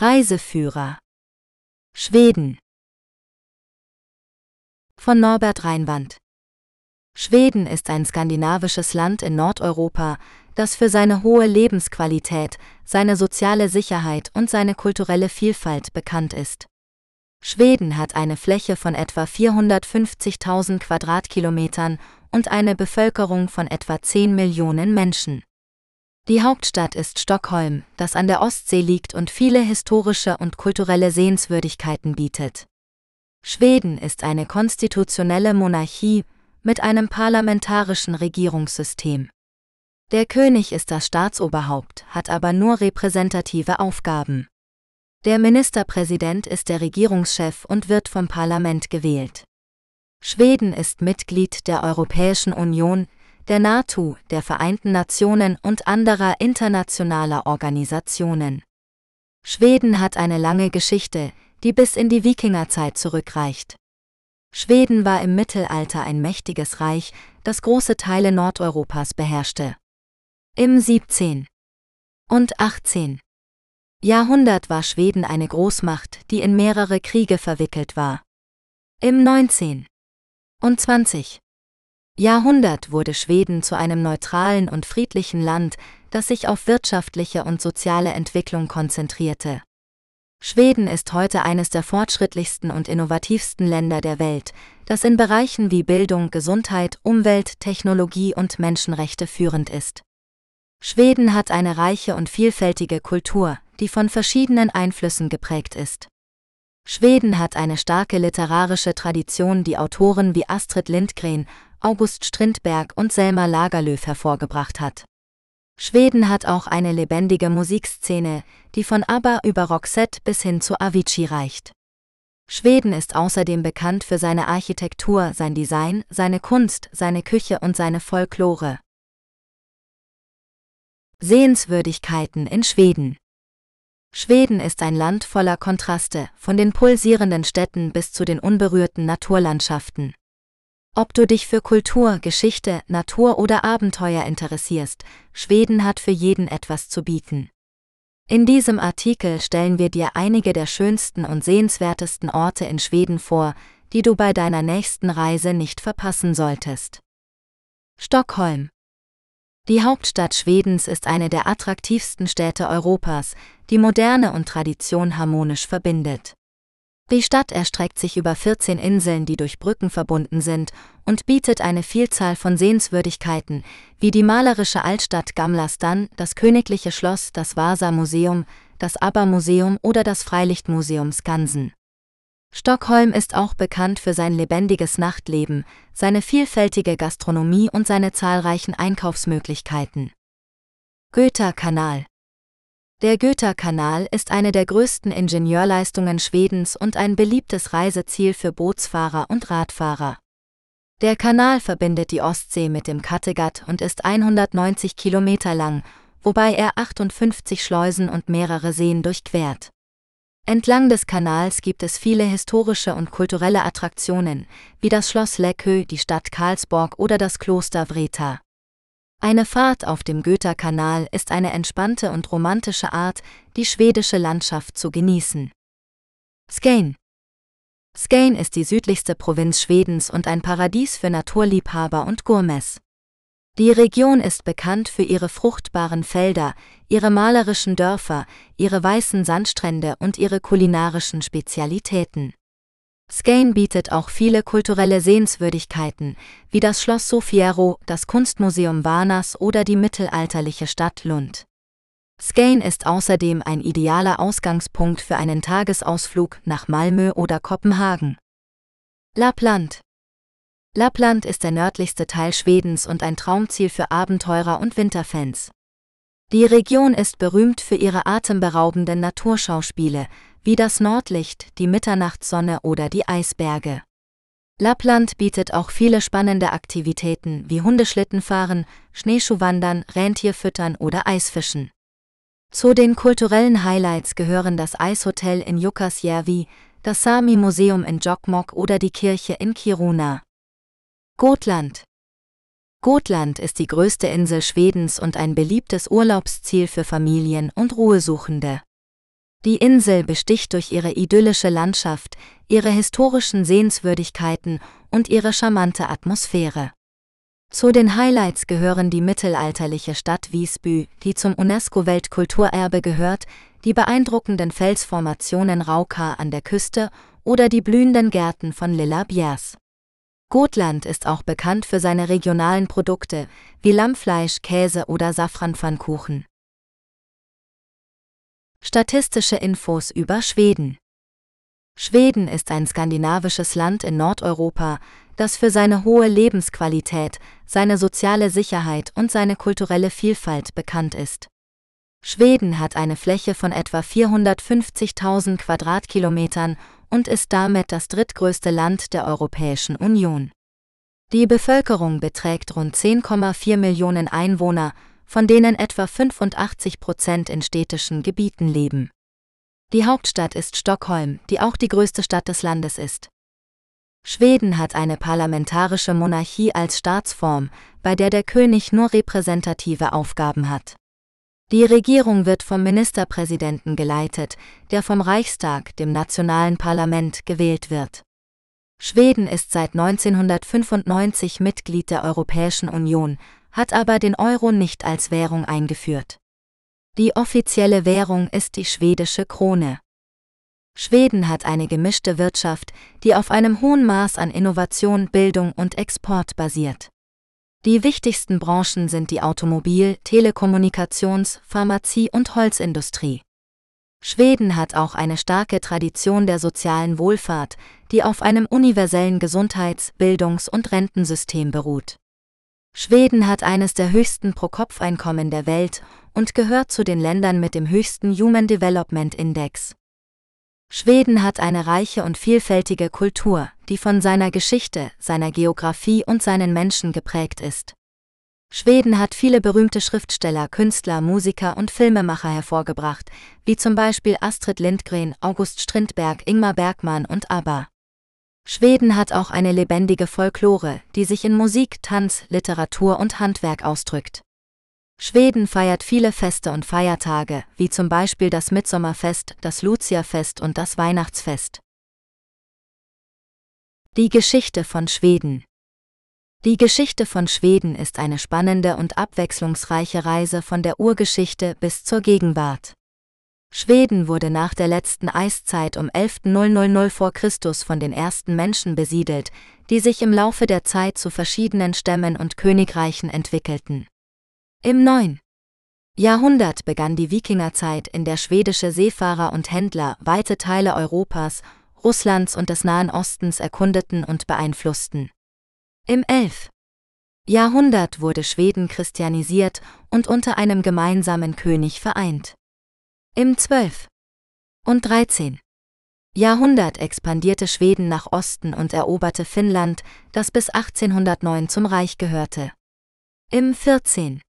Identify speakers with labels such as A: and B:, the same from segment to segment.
A: Reiseführer Schweden von Norbert Reinwand Schweden ist ein skandinavisches Land in Nordeuropa, das für seine hohe Lebensqualität, seine soziale Sicherheit und seine kulturelle Vielfalt bekannt ist. Schweden hat eine Fläche von etwa 450.000 Quadratkilometern und eine Bevölkerung von etwa 10 Millionen Menschen. Die Hauptstadt ist Stockholm, das an der Ostsee liegt und viele historische und kulturelle Sehenswürdigkeiten bietet. Schweden ist eine konstitutionelle Monarchie mit einem parlamentarischen Regierungssystem. Der König ist das Staatsoberhaupt, hat aber nur repräsentative Aufgaben. Der Ministerpräsident ist der Regierungschef und wird vom Parlament gewählt. Schweden ist Mitglied der Europäischen Union, der NATO, der Vereinten Nationen und anderer internationaler Organisationen. Schweden hat eine lange Geschichte, die bis in die Wikingerzeit zurückreicht. Schweden war im Mittelalter ein mächtiges Reich, das große Teile Nordeuropas beherrschte. Im 17. und 18. Jahrhundert war Schweden eine Großmacht, die in mehrere Kriege verwickelt war. Im 19. und 20. Jahrhundert wurde Schweden zu einem neutralen und friedlichen Land, das sich auf wirtschaftliche und soziale Entwicklung konzentrierte. Schweden ist heute eines der fortschrittlichsten und innovativsten Länder der Welt, das in Bereichen wie Bildung, Gesundheit, Umwelt, Technologie und Menschenrechte führend ist. Schweden hat eine reiche und vielfältige Kultur, die von verschiedenen Einflüssen geprägt ist. Schweden hat eine starke literarische Tradition, die Autoren wie Astrid Lindgren, August Strindberg und Selma Lagerlöf hervorgebracht hat. Schweden hat auch eine lebendige Musikszene, die von ABBA über Roxette bis hin zu Avicii reicht. Schweden ist außerdem bekannt für seine Architektur, sein Design, seine Kunst, seine Küche und seine Folklore. Sehenswürdigkeiten in Schweden Schweden ist ein Land voller Kontraste, von den pulsierenden Städten bis zu den unberührten Naturlandschaften. Ob du dich für Kultur, Geschichte, Natur oder Abenteuer interessierst, Schweden hat für jeden etwas zu bieten. In diesem Artikel stellen wir dir einige der schönsten und sehenswertesten Orte in Schweden vor, die du bei deiner nächsten Reise nicht verpassen solltest. Stockholm Die Hauptstadt Schwedens ist eine der attraktivsten Städte Europas, die Moderne und Tradition harmonisch verbindet. Die Stadt erstreckt sich über 14 Inseln, die durch Brücken verbunden sind, und bietet eine Vielzahl von Sehenswürdigkeiten, wie die malerische Altstadt Gamla Stan, das königliche Schloss, das Vasa-Museum, das ABBA-Museum oder das Freilichtmuseum Skansen. Stockholm ist auch bekannt für sein lebendiges Nachtleben, seine vielfältige Gastronomie und seine zahlreichen Einkaufsmöglichkeiten. Goether-Kanal der Göta-Kanal ist eine der größten Ingenieurleistungen Schwedens und ein beliebtes Reiseziel für Bootsfahrer und Radfahrer. Der Kanal verbindet die Ostsee mit dem Kattegat und ist 190 Kilometer lang, wobei er 58 Schleusen und mehrere Seen durchquert. Entlang des Kanals gibt es viele historische und kulturelle Attraktionen, wie das Schloss Läckö, die Stadt Karlsborg oder das Kloster Vreta. Eine Fahrt auf dem Goether-Kanal ist eine entspannte und romantische Art, die schwedische Landschaft zu genießen. Skane Skane ist die südlichste Provinz Schwedens und ein Paradies für Naturliebhaber und Gourmets. Die Region ist bekannt für ihre fruchtbaren Felder, ihre malerischen Dörfer, ihre weißen Sandstrände und ihre kulinarischen Spezialitäten. Skane bietet auch viele kulturelle Sehenswürdigkeiten, wie das Schloss Sofiero, das Kunstmuseum Varnas oder die mittelalterliche Stadt Lund. Skane ist außerdem ein idealer Ausgangspunkt für einen Tagesausflug nach Malmö oder Kopenhagen. Lappland Lappland ist der nördlichste Teil Schwedens und ein Traumziel für Abenteurer und Winterfans. Die Region ist berühmt für ihre atemberaubenden Naturschauspiele, wie das Nordlicht, die Mitternachtssonne oder die Eisberge. Lappland bietet auch viele spannende Aktivitäten wie Hundeschlittenfahren, Schneeschuhwandern, Rentierfüttern oder Eisfischen. Zu den kulturellen Highlights gehören das Eishotel in Jukkasjärvi, das Sami-Museum in Jokkmokk oder die Kirche in Kiruna. Gotland Gotland ist die größte Insel Schwedens und ein beliebtes Urlaubsziel für Familien und Ruhesuchende. Die Insel besticht durch ihre idyllische Landschaft, ihre historischen Sehenswürdigkeiten und ihre charmante Atmosphäre. Zu den Highlights gehören die mittelalterliche Stadt Wiesbü, die zum UNESCO-Weltkulturerbe gehört, die beeindruckenden Felsformationen Rauka an der Küste oder die blühenden Gärten von Lilla Biers. Gotland ist auch bekannt für seine regionalen Produkte wie Lammfleisch, Käse oder Safranpfannkuchen. Statistische Infos über Schweden Schweden ist ein skandinavisches Land in Nordeuropa, das für seine hohe Lebensqualität, seine soziale Sicherheit und seine kulturelle Vielfalt bekannt ist. Schweden hat eine Fläche von etwa 450.000 Quadratkilometern und ist damit das drittgrößte Land der Europäischen Union. Die Bevölkerung beträgt rund 10,4 Millionen Einwohner, von denen etwa 85 Prozent in städtischen Gebieten leben. Die Hauptstadt ist Stockholm, die auch die größte Stadt des Landes ist. Schweden hat eine parlamentarische Monarchie als Staatsform, bei der der König nur repräsentative Aufgaben hat. Die Regierung wird vom Ministerpräsidenten geleitet, der vom Reichstag, dem nationalen Parlament, gewählt wird. Schweden ist seit 1995 Mitglied der Europäischen Union, hat aber den Euro nicht als Währung eingeführt. Die offizielle Währung ist die schwedische Krone. Schweden hat eine gemischte Wirtschaft, die auf einem hohen Maß an Innovation, Bildung und Export basiert. Die wichtigsten Branchen sind die Automobil-, Telekommunikations-, Pharmazie- und Holzindustrie. Schweden hat auch eine starke Tradition der sozialen Wohlfahrt, die auf einem universellen Gesundheits-, Bildungs- und Rentensystem beruht. Schweden hat eines der höchsten Pro-Kopf-Einkommen der Welt und gehört zu den Ländern mit dem höchsten Human Development Index. Schweden hat eine reiche und vielfältige Kultur, die von seiner Geschichte, seiner Geographie und seinen Menschen geprägt ist. Schweden hat viele berühmte Schriftsteller, Künstler, Musiker und Filmemacher hervorgebracht, wie zum Beispiel Astrid Lindgren, August Strindberg, Ingmar Bergmann und ABBA. Schweden hat auch eine lebendige Folklore, die sich in Musik, Tanz, Literatur und Handwerk ausdrückt. Schweden feiert viele Feste und Feiertage, wie zum Beispiel das Mitsommerfest, das Luciafest und das Weihnachtsfest. Die Geschichte von Schweden Die Geschichte von Schweden ist eine spannende und abwechslungsreiche Reise von der Urgeschichte bis zur Gegenwart. Schweden wurde nach der letzten Eiszeit um 11.000 vor Christus von den ersten Menschen besiedelt, die sich im Laufe der Zeit zu verschiedenen Stämmen und Königreichen entwickelten. Im 9. Jahrhundert begann die Wikingerzeit, in der schwedische Seefahrer und Händler weite Teile Europas, Russlands und des Nahen Ostens erkundeten und beeinflussten. Im 11. Jahrhundert wurde Schweden christianisiert und unter einem gemeinsamen König vereint. Im 12. und 13. Jahrhundert expandierte Schweden nach Osten und eroberte Finnland, das bis 1809 zum Reich gehörte. Im 14.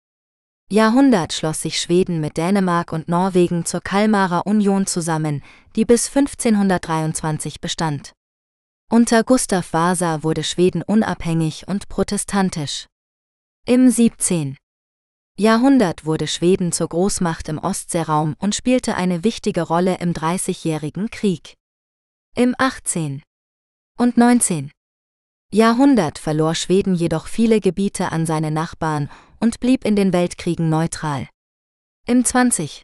A: Jahrhundert schloss sich Schweden mit Dänemark und Norwegen zur Kalmarer Union zusammen, die bis 1523 bestand. Unter Gustav Vasa wurde Schweden unabhängig und protestantisch. Im 17. Jahrhundert wurde Schweden zur Großmacht im Ostseeraum und spielte eine wichtige Rolle im Dreißigjährigen Krieg. Im 18. und 19. Jahrhundert verlor Schweden jedoch viele Gebiete an seine Nachbarn und blieb in den Weltkriegen neutral. Im 20.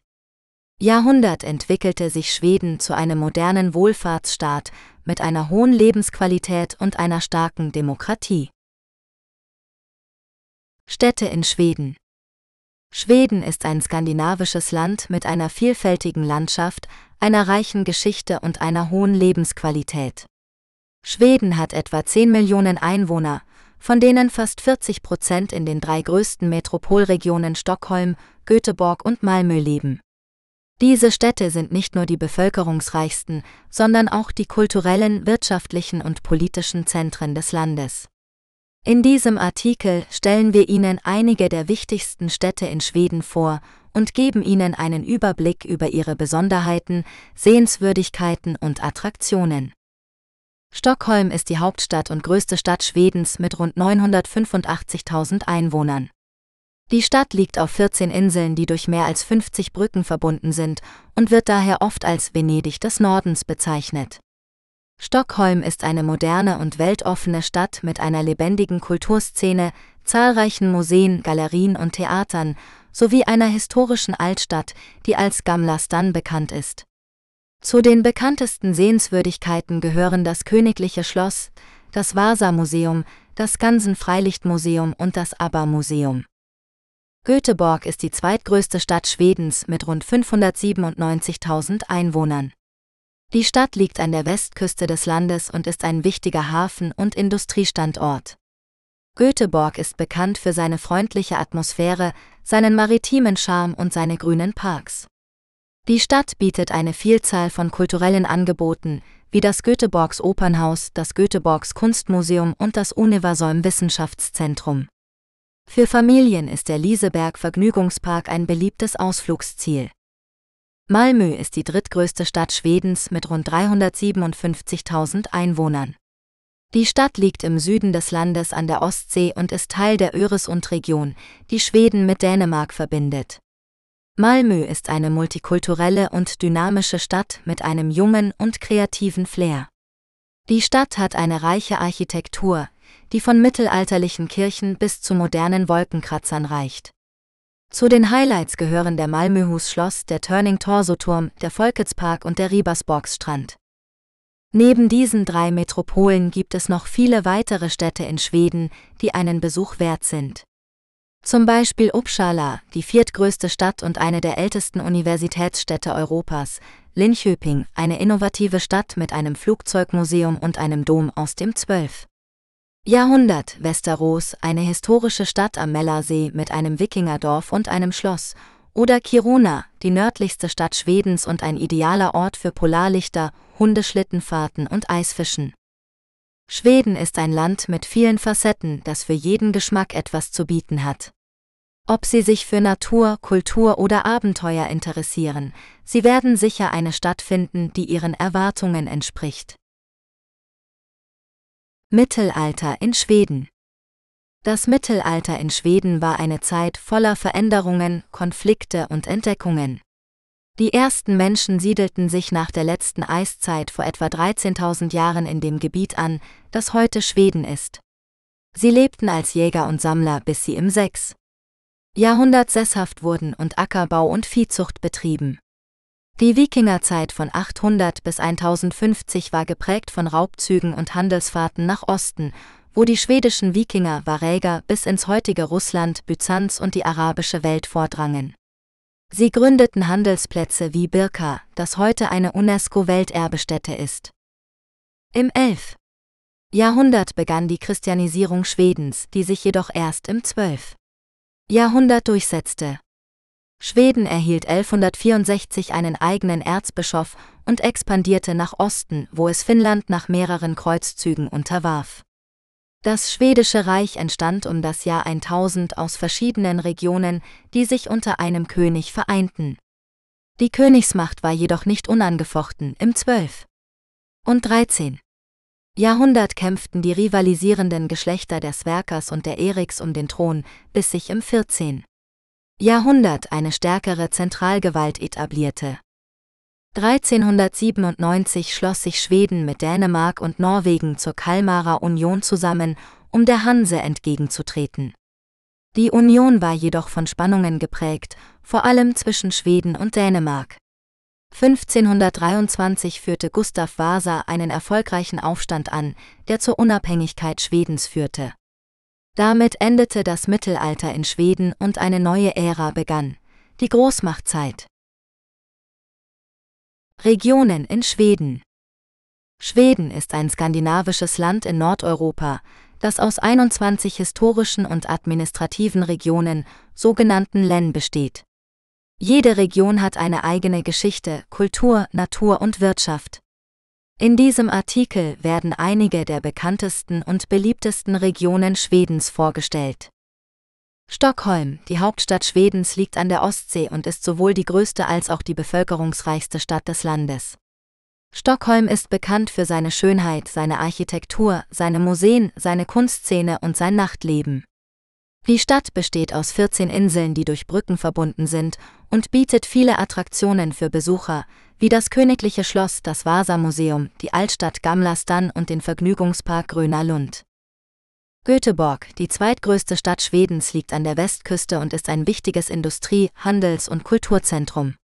A: Jahrhundert entwickelte sich Schweden zu einem modernen Wohlfahrtsstaat mit einer hohen Lebensqualität und einer starken Demokratie. Städte in Schweden Schweden ist ein skandinavisches Land mit einer vielfältigen Landschaft, einer reichen Geschichte und einer hohen Lebensqualität. Schweden hat etwa 10 Millionen Einwohner, von denen fast 40 Prozent in den drei größten Metropolregionen Stockholm, Göteborg und Malmö leben. Diese Städte sind nicht nur die bevölkerungsreichsten, sondern auch die kulturellen, wirtschaftlichen und politischen Zentren des Landes. In diesem Artikel stellen wir Ihnen einige der wichtigsten Städte in Schweden vor und geben Ihnen einen Überblick über ihre Besonderheiten, Sehenswürdigkeiten und Attraktionen. Stockholm ist die Hauptstadt und größte Stadt Schwedens mit rund 985.000 Einwohnern. Die Stadt liegt auf 14 Inseln, die durch mehr als 50 Brücken verbunden sind und wird daher oft als Venedig des Nordens bezeichnet. Stockholm ist eine moderne und weltoffene Stadt mit einer lebendigen Kulturszene, zahlreichen Museen, Galerien und Theatern sowie einer historischen Altstadt, die als Gamla stan bekannt ist. Zu den bekanntesten Sehenswürdigkeiten gehören das Königliche Schloss, das Vasa-Museum, das Skansen-Freilichtmuseum und das ABBA-Museum. Göteborg ist die zweitgrößte Stadt Schwedens mit rund 597.000 Einwohnern. Die Stadt liegt an der Westküste des Landes und ist ein wichtiger Hafen- und Industriestandort. Göteborg ist bekannt für seine freundliche Atmosphäre, seinen maritimen Charme und seine grünen Parks. Die Stadt bietet eine Vielzahl von kulturellen Angeboten, wie das Göteborgs Opernhaus, das Göteborgs Kunstmuseum und das Universum Wissenschaftszentrum. Für Familien ist der Lieseberg Vergnügungspark ein beliebtes Ausflugsziel. Malmö ist die drittgrößte Stadt Schwedens mit rund 357.000 Einwohnern. Die Stadt liegt im Süden des Landes an der Ostsee und ist Teil der Öresund-Region, die Schweden mit Dänemark verbindet. Malmö ist eine multikulturelle und dynamische Stadt mit einem jungen und kreativen Flair. Die Stadt hat eine reiche Architektur, die von mittelalterlichen Kirchen bis zu modernen Wolkenkratzern reicht. Zu den Highlights gehören der Malmöhus Schloss, der Turning Torso-Turm, der Folketspark und der Ribersborgsstrand. Neben diesen drei Metropolen gibt es noch viele weitere Städte in Schweden, die einen Besuch wert sind. Zum Beispiel Uppsala, die viertgrößte Stadt und eine der ältesten Universitätsstädte Europas, Linköping, eine innovative Stadt mit einem Flugzeugmuseum und einem Dom aus dem 12. Jahrhundert Westeros, eine historische Stadt am Mellersee mit einem Wikingerdorf und einem Schloss, oder Kiruna, die nördlichste Stadt Schwedens und ein idealer Ort für Polarlichter, Hundeschlittenfahrten und Eisfischen. Schweden ist ein Land mit vielen Facetten, das für jeden Geschmack etwas zu bieten hat. Ob Sie sich für Natur, Kultur oder Abenteuer interessieren, Sie werden sicher eine Stadt finden, die Ihren Erwartungen entspricht. Mittelalter in Schweden Das Mittelalter in Schweden war eine Zeit voller Veränderungen, Konflikte und Entdeckungen. Die ersten Menschen siedelten sich nach der letzten Eiszeit vor etwa 13.000 Jahren in dem Gebiet an, das heute Schweden ist. Sie lebten als Jäger und Sammler, bis sie im 6. Jahrhundert sesshaft wurden und Ackerbau und Viehzucht betrieben. Die Wikingerzeit von 800 bis 1050 war geprägt von Raubzügen und Handelsfahrten nach Osten, wo die schwedischen Wikinger Varäger bis ins heutige Russland, Byzanz und die arabische Welt vordrangen. Sie gründeten Handelsplätze wie Birka, das heute eine UNESCO-Welterbestätte ist. Im 11. Jahrhundert begann die Christianisierung Schwedens, die sich jedoch erst im 12. Jahrhundert durchsetzte. Schweden erhielt 1164 einen eigenen Erzbischof und expandierte nach Osten, wo es Finnland nach mehreren Kreuzzügen unterwarf. Das schwedische Reich entstand um das Jahr 1000 aus verschiedenen Regionen, die sich unter einem König vereinten. Die Königsmacht war jedoch nicht unangefochten im 12. und 13. Jahrhundert kämpften die rivalisierenden Geschlechter der Sverkers und der Eriks um den Thron, bis sich im 14. Jahrhundert eine stärkere Zentralgewalt etablierte. 1397 schloss sich Schweden mit Dänemark und Norwegen zur Kalmarer Union zusammen, um der Hanse entgegenzutreten. Die Union war jedoch von Spannungen geprägt, vor allem zwischen Schweden und Dänemark. 1523 führte Gustav Vasa einen erfolgreichen Aufstand an, der zur Unabhängigkeit Schwedens führte. Damit endete das Mittelalter in Schweden und eine neue Ära begann, die Großmachtzeit. Regionen in Schweden Schweden ist ein skandinavisches Land in Nordeuropa, das aus 21 historischen und administrativen Regionen, sogenannten Län, besteht. Jede Region hat eine eigene Geschichte, Kultur, Natur und Wirtschaft. In diesem Artikel werden einige der bekanntesten und beliebtesten Regionen Schwedens vorgestellt. Stockholm, die Hauptstadt Schwedens, liegt an der Ostsee und ist sowohl die größte als auch die bevölkerungsreichste Stadt des Landes. Stockholm ist bekannt für seine Schönheit, seine Architektur, seine Museen, seine Kunstszene und sein Nachtleben. Die Stadt besteht aus 14 Inseln, die durch Brücken verbunden sind und bietet viele Attraktionen für Besucher, wie das Königliche Schloss, das Vasa-Museum, die Altstadt Gamla stan und den Vergnügungspark Gröna Lund. Göteborg, die zweitgrößte Stadt Schwedens, liegt an der Westküste und ist ein wichtiges Industrie-, Handels- und Kulturzentrum.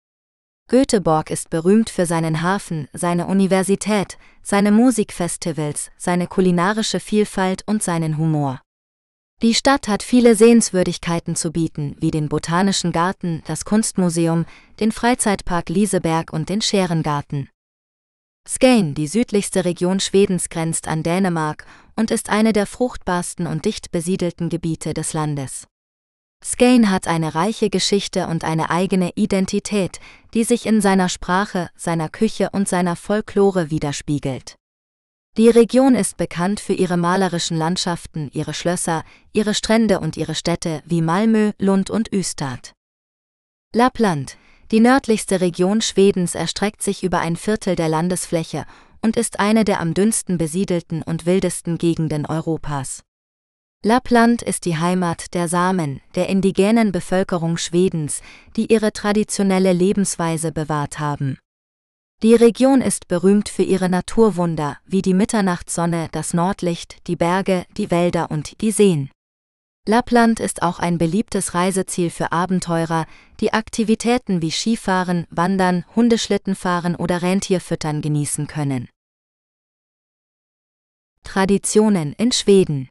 A: Göteborg ist berühmt für seinen Hafen, seine Universität, seine Musikfestivals, seine kulinarische Vielfalt und seinen Humor. Die Stadt hat viele Sehenswürdigkeiten zu bieten, wie den Botanischen Garten, das Kunstmuseum, den Freizeitpark Lieseberg und den Scherengarten. Skane, die südlichste Region Schwedens, grenzt an Dänemark und ist eine der fruchtbarsten und dicht besiedelten Gebiete des Landes. Skane hat eine reiche Geschichte und eine eigene Identität, die sich in seiner Sprache, seiner Küche und seiner Folklore widerspiegelt. Die Region ist bekannt für ihre malerischen Landschaften, ihre Schlösser, ihre Strände und ihre Städte wie Malmö, Lund und Ystad. Lappland, die nördlichste Region Schwedens, erstreckt sich über ein Viertel der Landesfläche und ist eine der am dünnsten besiedelten und wildesten Gegenden Europas. Lappland ist die Heimat der Samen, der indigenen Bevölkerung Schwedens, die ihre traditionelle Lebensweise bewahrt haben. Die Region ist berühmt für ihre Naturwunder, wie die Mitternachtssonne, das Nordlicht, die Berge, die Wälder und die Seen. Lappland ist auch ein beliebtes Reiseziel für Abenteurer, die Aktivitäten wie Skifahren, Wandern, Hundeschlittenfahren oder Rentierfüttern genießen können. Traditionen in Schweden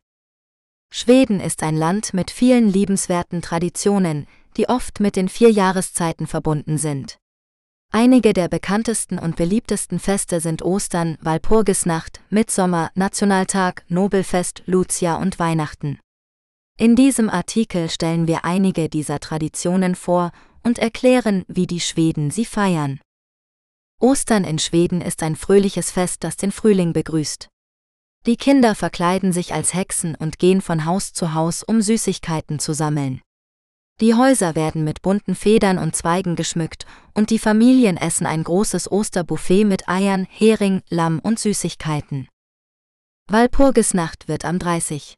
A: Schweden ist ein Land mit vielen liebenswerten Traditionen, die oft mit den vier Jahreszeiten verbunden sind. Einige der bekanntesten und beliebtesten Feste sind Ostern, Walpurgisnacht, Mitsommer, Nationaltag, Nobelfest, Lucia und Weihnachten. In diesem Artikel stellen wir einige dieser Traditionen vor und erklären, wie die Schweden sie feiern. Ostern in Schweden ist ein fröhliches Fest, das den Frühling begrüßt. Die Kinder verkleiden sich als Hexen und gehen von Haus zu Haus, um Süßigkeiten zu sammeln. Die Häuser werden mit bunten Federn und Zweigen geschmückt und die Familien essen ein großes Osterbuffet mit Eiern, Hering, Lamm und Süßigkeiten. Walpurgisnacht wird am 30.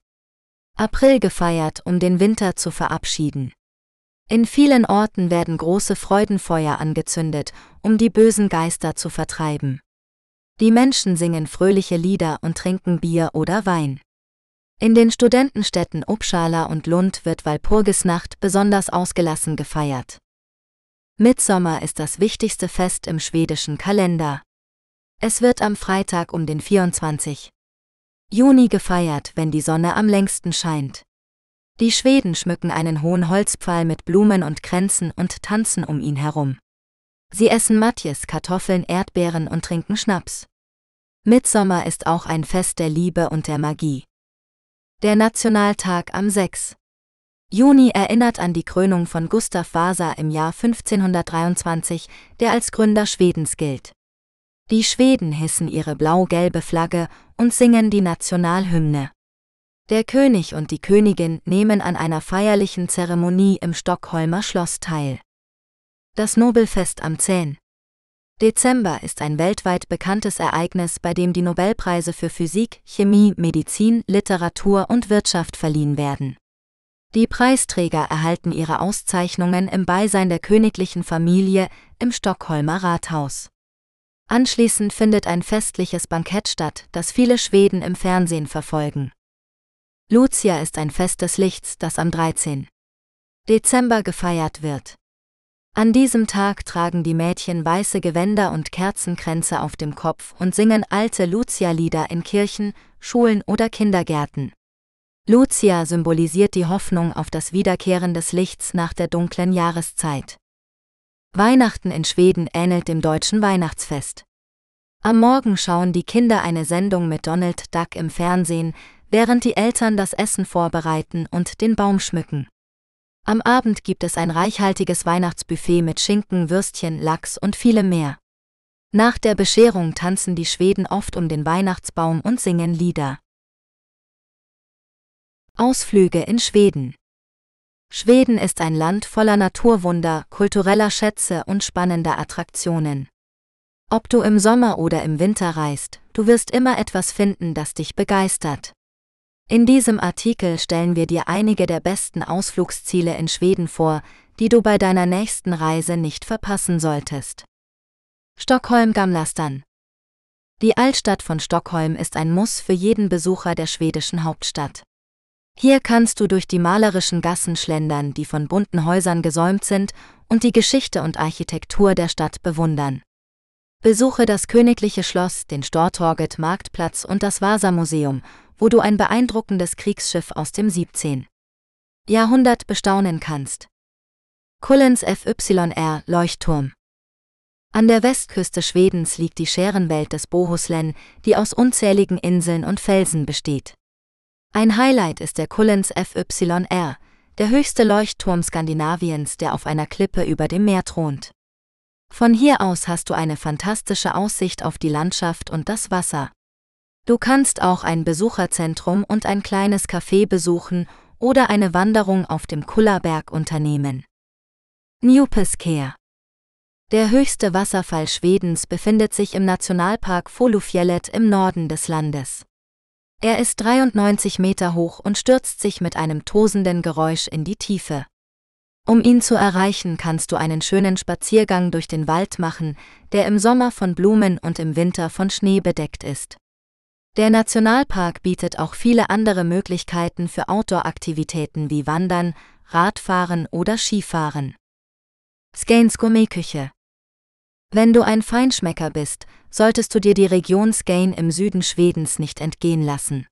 A: April gefeiert, um den Winter zu verabschieden. In vielen Orten werden große Freudenfeuer angezündet, um die bösen Geister zu vertreiben. Die Menschen singen fröhliche Lieder und trinken Bier oder Wein. In den Studentenstädten Uppsala und Lund wird Walpurgisnacht besonders ausgelassen gefeiert. Mitsommer ist das wichtigste Fest im schwedischen Kalender. Es wird am Freitag um den 24. Juni gefeiert, wenn die Sonne am längsten scheint. Die Schweden schmücken einen hohen Holzpfahl mit Blumen und Kränzen und tanzen um ihn herum. Sie essen Matjes, Kartoffeln, Erdbeeren und trinken Schnaps. Mitsommer ist auch ein Fest der Liebe und der Magie. Der Nationaltag am 6. Juni erinnert an die Krönung von Gustav Vasa im Jahr 1523, der als Gründer Schwedens gilt. Die Schweden hissen ihre blau-gelbe Flagge und singen die Nationalhymne. Der König und die Königin nehmen an einer feierlichen Zeremonie im Stockholmer Schloss teil. Das Nobelfest am 10. Dezember ist ein weltweit bekanntes Ereignis, bei dem die Nobelpreise für Physik, Chemie, Medizin, Literatur und Wirtschaft verliehen werden. Die Preisträger erhalten ihre Auszeichnungen im Beisein der königlichen Familie im Stockholmer Rathaus. Anschließend findet ein festliches Bankett statt, das viele Schweden im Fernsehen verfolgen. Lucia ist ein Fest des Lichts, das am 13. Dezember gefeiert wird. An diesem Tag tragen die Mädchen weiße Gewänder und Kerzenkränze auf dem Kopf und singen alte Lucia-Lieder in Kirchen, Schulen oder Kindergärten. Lucia symbolisiert die Hoffnung auf das Wiederkehren des Lichts nach der dunklen Jahreszeit. Weihnachten in Schweden ähnelt dem deutschen Weihnachtsfest. Am Morgen schauen die Kinder eine Sendung mit Donald Duck im Fernsehen, während die Eltern das Essen vorbereiten und den Baum schmücken. Am Abend gibt es ein reichhaltiges Weihnachtsbuffet mit Schinken, Würstchen, Lachs und vielem mehr. Nach der Bescherung tanzen die Schweden oft um den Weihnachtsbaum und singen Lieder. Ausflüge in Schweden Schweden ist ein Land voller Naturwunder, kultureller Schätze und spannender Attraktionen. Ob du im Sommer oder im Winter reist, du wirst immer etwas finden, das dich begeistert. In diesem Artikel stellen wir dir einige der besten Ausflugsziele in Schweden vor, die du bei deiner nächsten Reise nicht verpassen solltest. Stockholm Gamlastan Die Altstadt von Stockholm ist ein Muss für jeden Besucher der schwedischen Hauptstadt. Hier kannst du durch die malerischen Gassen schlendern, die von bunten Häusern gesäumt sind, und die Geschichte und Architektur der Stadt bewundern. Besuche das königliche Schloss, den Stortorget Marktplatz und das Vasa-Museum, wo du ein beeindruckendes Kriegsschiff aus dem 17. Jahrhundert bestaunen kannst. Kullens FYR Leuchtturm An der Westküste Schwedens liegt die Schärenwelt des Bohuslän, die aus unzähligen Inseln und Felsen besteht. Ein Highlight ist der Kullens FYR, der höchste Leuchtturm Skandinaviens, der auf einer Klippe über dem Meer thront. Von hier aus hast du eine fantastische Aussicht auf die Landschaft und das Wasser. Du kannst auch ein Besucherzentrum und ein kleines Café besuchen oder eine Wanderung auf dem Kullerberg unternehmen. Newpescare Der höchste Wasserfall Schwedens befindet sich im Nationalpark Folufjellet im Norden des Landes. Er ist 93 Meter hoch und stürzt sich mit einem tosenden Geräusch in die Tiefe. Um ihn zu erreichen, kannst du einen schönen Spaziergang durch den Wald machen, der im Sommer von Blumen und im Winter von Schnee bedeckt ist. Der Nationalpark bietet auch viele andere Möglichkeiten für Outdoor-Aktivitäten wie Wandern, Radfahren oder Skifahren. Skanes Gourmetküche Wenn du ein Feinschmecker bist, solltest du dir die Region Skane im Süden Schwedens nicht entgehen lassen.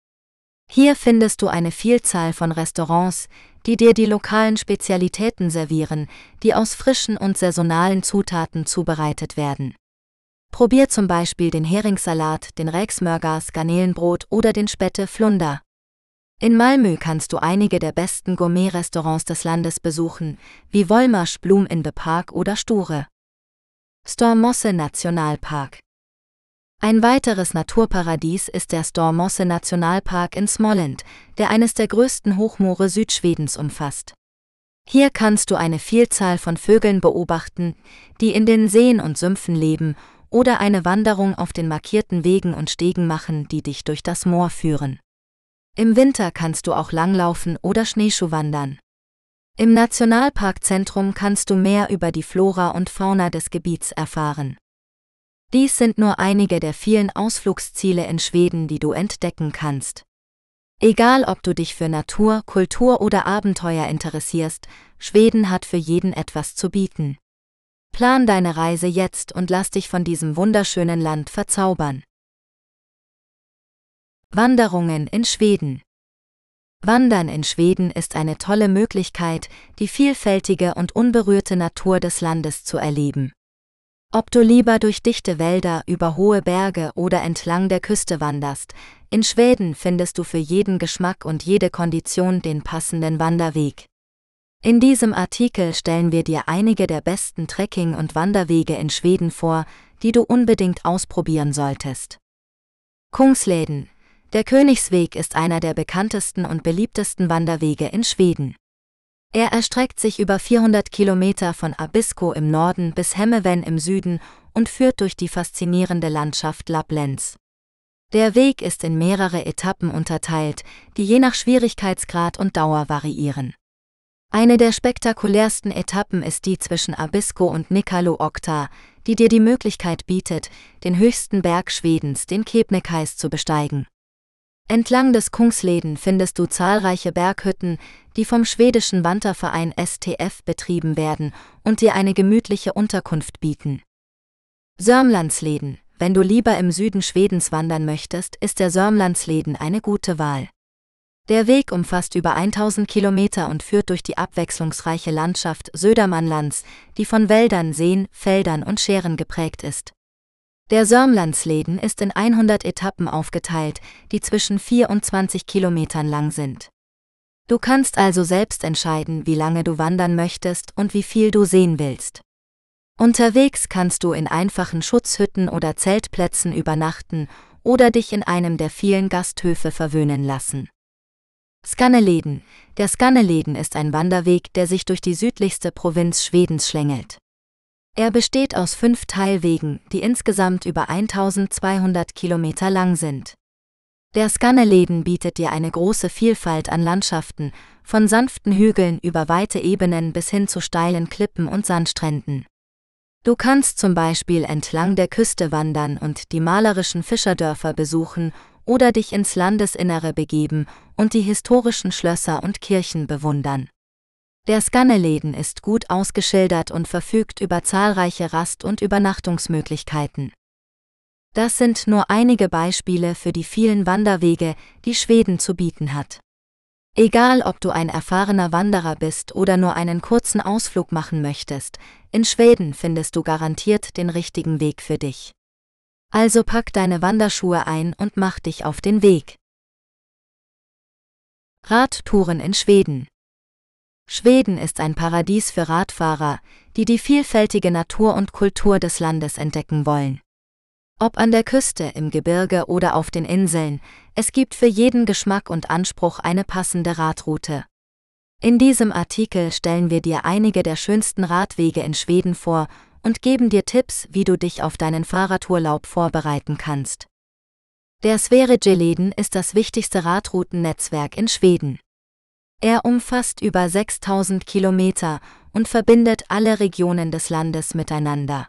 A: Hier findest du eine Vielzahl von Restaurants, die dir die lokalen Spezialitäten servieren, die aus frischen und saisonalen Zutaten zubereitet werden. Probier zum Beispiel den Heringssalat, den Räksmörgers, Garnelenbrot oder den Spätte Flunder. In Malmö kannst du einige der besten Gourmet-Restaurants des Landes besuchen, wie Wollmarsch Blum in the Park oder Sture. Stormosse Nationalpark Ein weiteres Naturparadies ist der Stormosse Nationalpark in Småland, der eines der größten Hochmoore Südschwedens umfasst. Hier kannst du eine Vielzahl von Vögeln beobachten, die in den Seen und Sümpfen leben oder eine Wanderung auf den markierten Wegen und Stegen machen, die dich durch das Moor führen. Im Winter kannst du auch langlaufen oder Schneeschuh wandern. Im Nationalparkzentrum kannst du mehr über die Flora und Fauna des Gebiets erfahren. Dies sind nur einige der vielen Ausflugsziele in Schweden, die du entdecken kannst. Egal ob du dich für Natur, Kultur oder Abenteuer interessierst, Schweden hat für jeden etwas zu bieten. Plan deine Reise jetzt und lass dich von diesem wunderschönen Land verzaubern. Wanderungen in Schweden Wandern in Schweden ist eine tolle Möglichkeit, die vielfältige und unberührte Natur des Landes zu erleben. Ob du lieber durch dichte Wälder, über hohe Berge oder entlang der Küste wanderst, in Schweden findest du für jeden Geschmack und jede Kondition den passenden Wanderweg. In diesem Artikel stellen wir dir einige der besten Trekking- und Wanderwege in Schweden vor, die du unbedingt ausprobieren solltest. Kungsläden. Der Königsweg ist einer der bekanntesten und beliebtesten Wanderwege in Schweden. Er erstreckt sich über 400 Kilometer von Abisko im Norden bis Hemmeven im Süden und führt durch die faszinierende Landschaft Lapplands. Der Weg ist in mehrere Etappen unterteilt, die je nach Schwierigkeitsgrad und Dauer variieren. Eine der spektakulärsten Etappen ist die zwischen Abisko und Nikalo Okta, die dir die Möglichkeit bietet, den höchsten Berg Schwedens, den Kebnekaise, zu besteigen. Entlang des Kungsleden findest du zahlreiche Berghütten, die vom schwedischen Wanderverein STF betrieben werden und dir eine gemütliche Unterkunft bieten. Sörmlandsleden, wenn du lieber im Süden Schwedens wandern möchtest, ist der Sörmlandsleden eine gute Wahl. Der Weg umfasst über 1000 Kilometer und führt durch die abwechslungsreiche Landschaft Södermannlands, die von Wäldern, Seen, Feldern und Schären geprägt ist. Der Sörmlandsleden ist in 100 Etappen aufgeteilt, die zwischen 4 und 20 Kilometern lang sind. Du kannst also selbst entscheiden, wie lange du wandern möchtest und wie viel du sehen willst. Unterwegs kannst du in einfachen Schutzhütten oder Zeltplätzen übernachten oder dich in einem der vielen Gasthöfe verwöhnen lassen. Skanneleden. Der Skanneleden ist ein Wanderweg, der sich durch die südlichste Provinz Schwedens schlängelt. Er besteht aus fünf Teilwegen, die insgesamt über 1200 Kilometer lang sind. Der Skanneleden bietet dir eine große Vielfalt an Landschaften, von sanften Hügeln über weite Ebenen bis hin zu steilen Klippen und Sandstränden. Du kannst zum Beispiel entlang der Küste wandern und die malerischen Fischerdörfer besuchen oder dich ins Landesinnere begeben und die historischen Schlösser und Kirchen bewundern. Der Skanneleden ist gut ausgeschildert und verfügt über zahlreiche Rast- und Übernachtungsmöglichkeiten. Das sind nur einige Beispiele für die vielen Wanderwege, die Schweden zu bieten hat. Egal ob du ein erfahrener Wanderer bist oder nur einen kurzen Ausflug machen möchtest, in Schweden findest du garantiert den richtigen Weg für dich. Also pack deine Wanderschuhe ein und mach dich auf den Weg. Radtouren in Schweden Schweden ist ein Paradies für Radfahrer, die die vielfältige Natur und Kultur des Landes entdecken wollen. Ob an der Küste, im Gebirge oder auf den Inseln, es gibt für jeden Geschmack und Anspruch eine passende Radroute. In diesem Artikel stellen wir dir einige der schönsten Radwege in Schweden vor und geben dir Tipps, wie du dich auf deinen Fahrradurlaub vorbereiten kannst. Der Sverige-Leden ist das wichtigste Radroutennetzwerk in Schweden. Er umfasst über 6000 Kilometer und verbindet alle Regionen des Landes miteinander.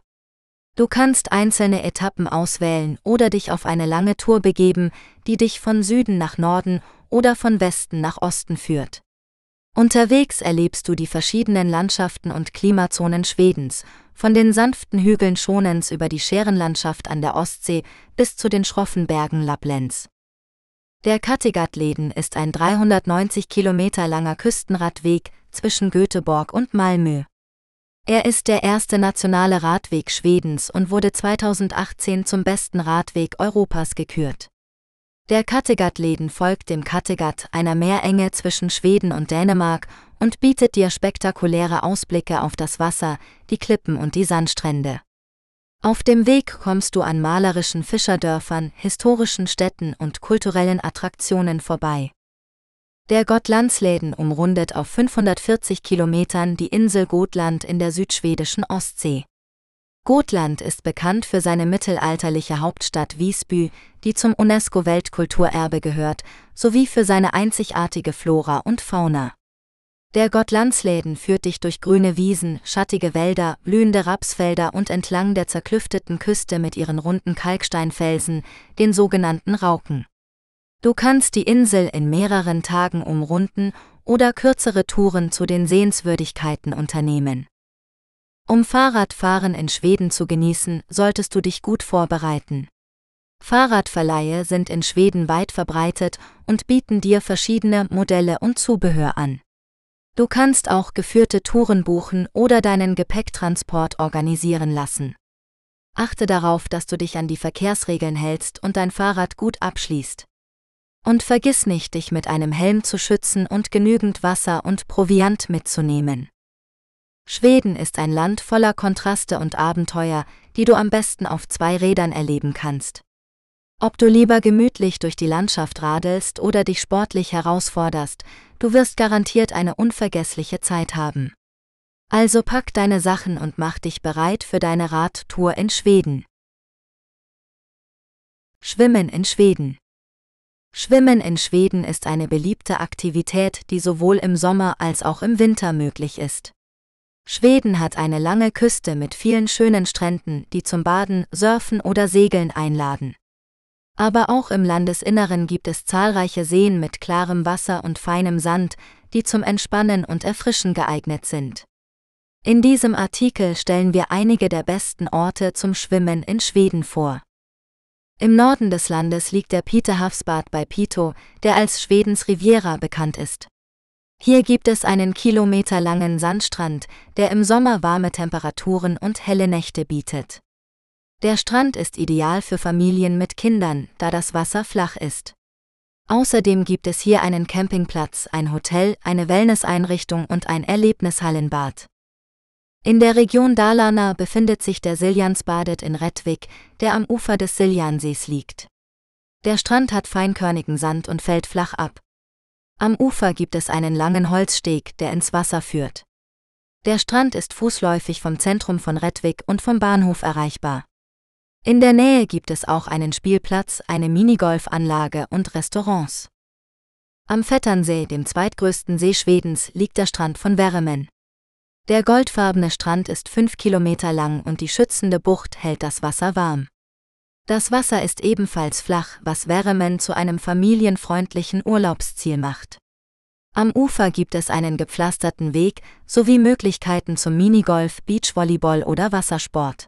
A: Du kannst einzelne Etappen auswählen oder dich auf eine lange Tour begeben, die dich von Süden nach Norden oder von Westen nach Osten führt. Unterwegs erlebst du die verschiedenen Landschaften und Klimazonen Schwedens, von den sanften Hügeln Schonens über die Scherenlandschaft an der Ostsee bis zu den schroffen Bergen Lapplands. Der Kattegat-Leden ist ein 390 Kilometer langer Küstenradweg zwischen Göteborg und Malmö. Er ist der erste nationale Radweg Schwedens und wurde 2018 zum besten Radweg Europas gekürt. Der Kattegat-Leden folgt dem Kattegat, einer Meerenge zwischen Schweden und Dänemark, und bietet dir spektakuläre Ausblicke auf das Wasser, die Klippen und die Sandstrände. Auf dem Weg kommst du an malerischen Fischerdörfern, historischen Städten und kulturellen Attraktionen vorbei. Der Gotlandsläden umrundet auf 540 Kilometern die Insel Gotland in der südschwedischen Ostsee. Gotland ist bekannt für seine mittelalterliche Hauptstadt Visby, die zum UNESCO-Weltkulturerbe gehört, sowie für seine einzigartige Flora und Fauna. Der Gotlandsläden führt dich durch grüne Wiesen, schattige Wälder, blühende Rapsfelder und entlang der zerklüfteten Küste mit ihren runden Kalksteinfelsen, den sogenannten Rauken. Du kannst die Insel in mehreren Tagen umrunden oder kürzere Touren zu den Sehenswürdigkeiten unternehmen. Um Fahrradfahren in Schweden zu genießen, solltest du dich gut vorbereiten. Fahrradverleihe sind in Schweden weit verbreitet und bieten dir verschiedene Modelle und Zubehör an. Du kannst auch geführte Touren buchen oder deinen Gepäcktransport organisieren lassen. Achte darauf, dass du dich an die Verkehrsregeln hältst und dein Fahrrad gut abschließt. Und vergiss nicht, dich mit einem Helm zu schützen und genügend Wasser und Proviant mitzunehmen. Schweden ist ein Land voller Kontraste und Abenteuer, die du am besten auf zwei Rädern erleben kannst. Ob du lieber gemütlich durch die Landschaft radelst oder dich sportlich herausforderst, du wirst garantiert eine unvergessliche Zeit haben. Also pack deine Sachen und mach dich bereit für deine Radtour in Schweden. Schwimmen in Schweden Schwimmen in Schweden ist eine beliebte Aktivität, die sowohl im Sommer als auch im Winter möglich ist. Schweden hat eine lange Küste mit vielen schönen Stränden, die zum Baden, Surfen oder Segeln einladen. Aber auch im Landesinneren gibt es zahlreiche Seen mit klarem Wasser und feinem Sand, die zum Entspannen und Erfrischen geeignet sind. In diesem Artikel stellen wir einige der besten Orte zum Schwimmen in Schweden vor. Im Norden des Landes liegt der Pitehavsbad bei Pito, der als Schwedens Riviera bekannt ist. Hier gibt es einen kilometerlangen Sandstrand, der im Sommer warme Temperaturen und helle Nächte bietet. Der Strand ist ideal für Familien mit Kindern, da das Wasser flach ist. Außerdem gibt es hier einen Campingplatz, ein Hotel, eine Wellnesseinrichtung und ein Erlebnishallenbad. In der Region Dalarna befindet sich der Siljansbadet in Rättvik, der am Ufer des Siljansees liegt. Der Strand hat feinkörnigen Sand und fällt flach ab. Am Ufer gibt es einen langen Holzsteg, der ins Wasser führt. Der Strand ist fußläufig vom Zentrum von Rättvik und vom Bahnhof erreichbar. In der Nähe gibt es auch einen Spielplatz, eine Minigolfanlage und Restaurants. Am Vetternsee, dem zweitgrößten See Schwedens, liegt der Strand von Värmen. Der goldfarbene Strand ist fünf Kilometer lang und die schützende Bucht hält das Wasser warm. Das Wasser ist ebenfalls flach, was Värmen zu einem familienfreundlichen Urlaubsziel macht. Am Ufer gibt es einen gepflasterten Weg sowie Möglichkeiten zum Minigolf, Beachvolleyball oder Wassersport.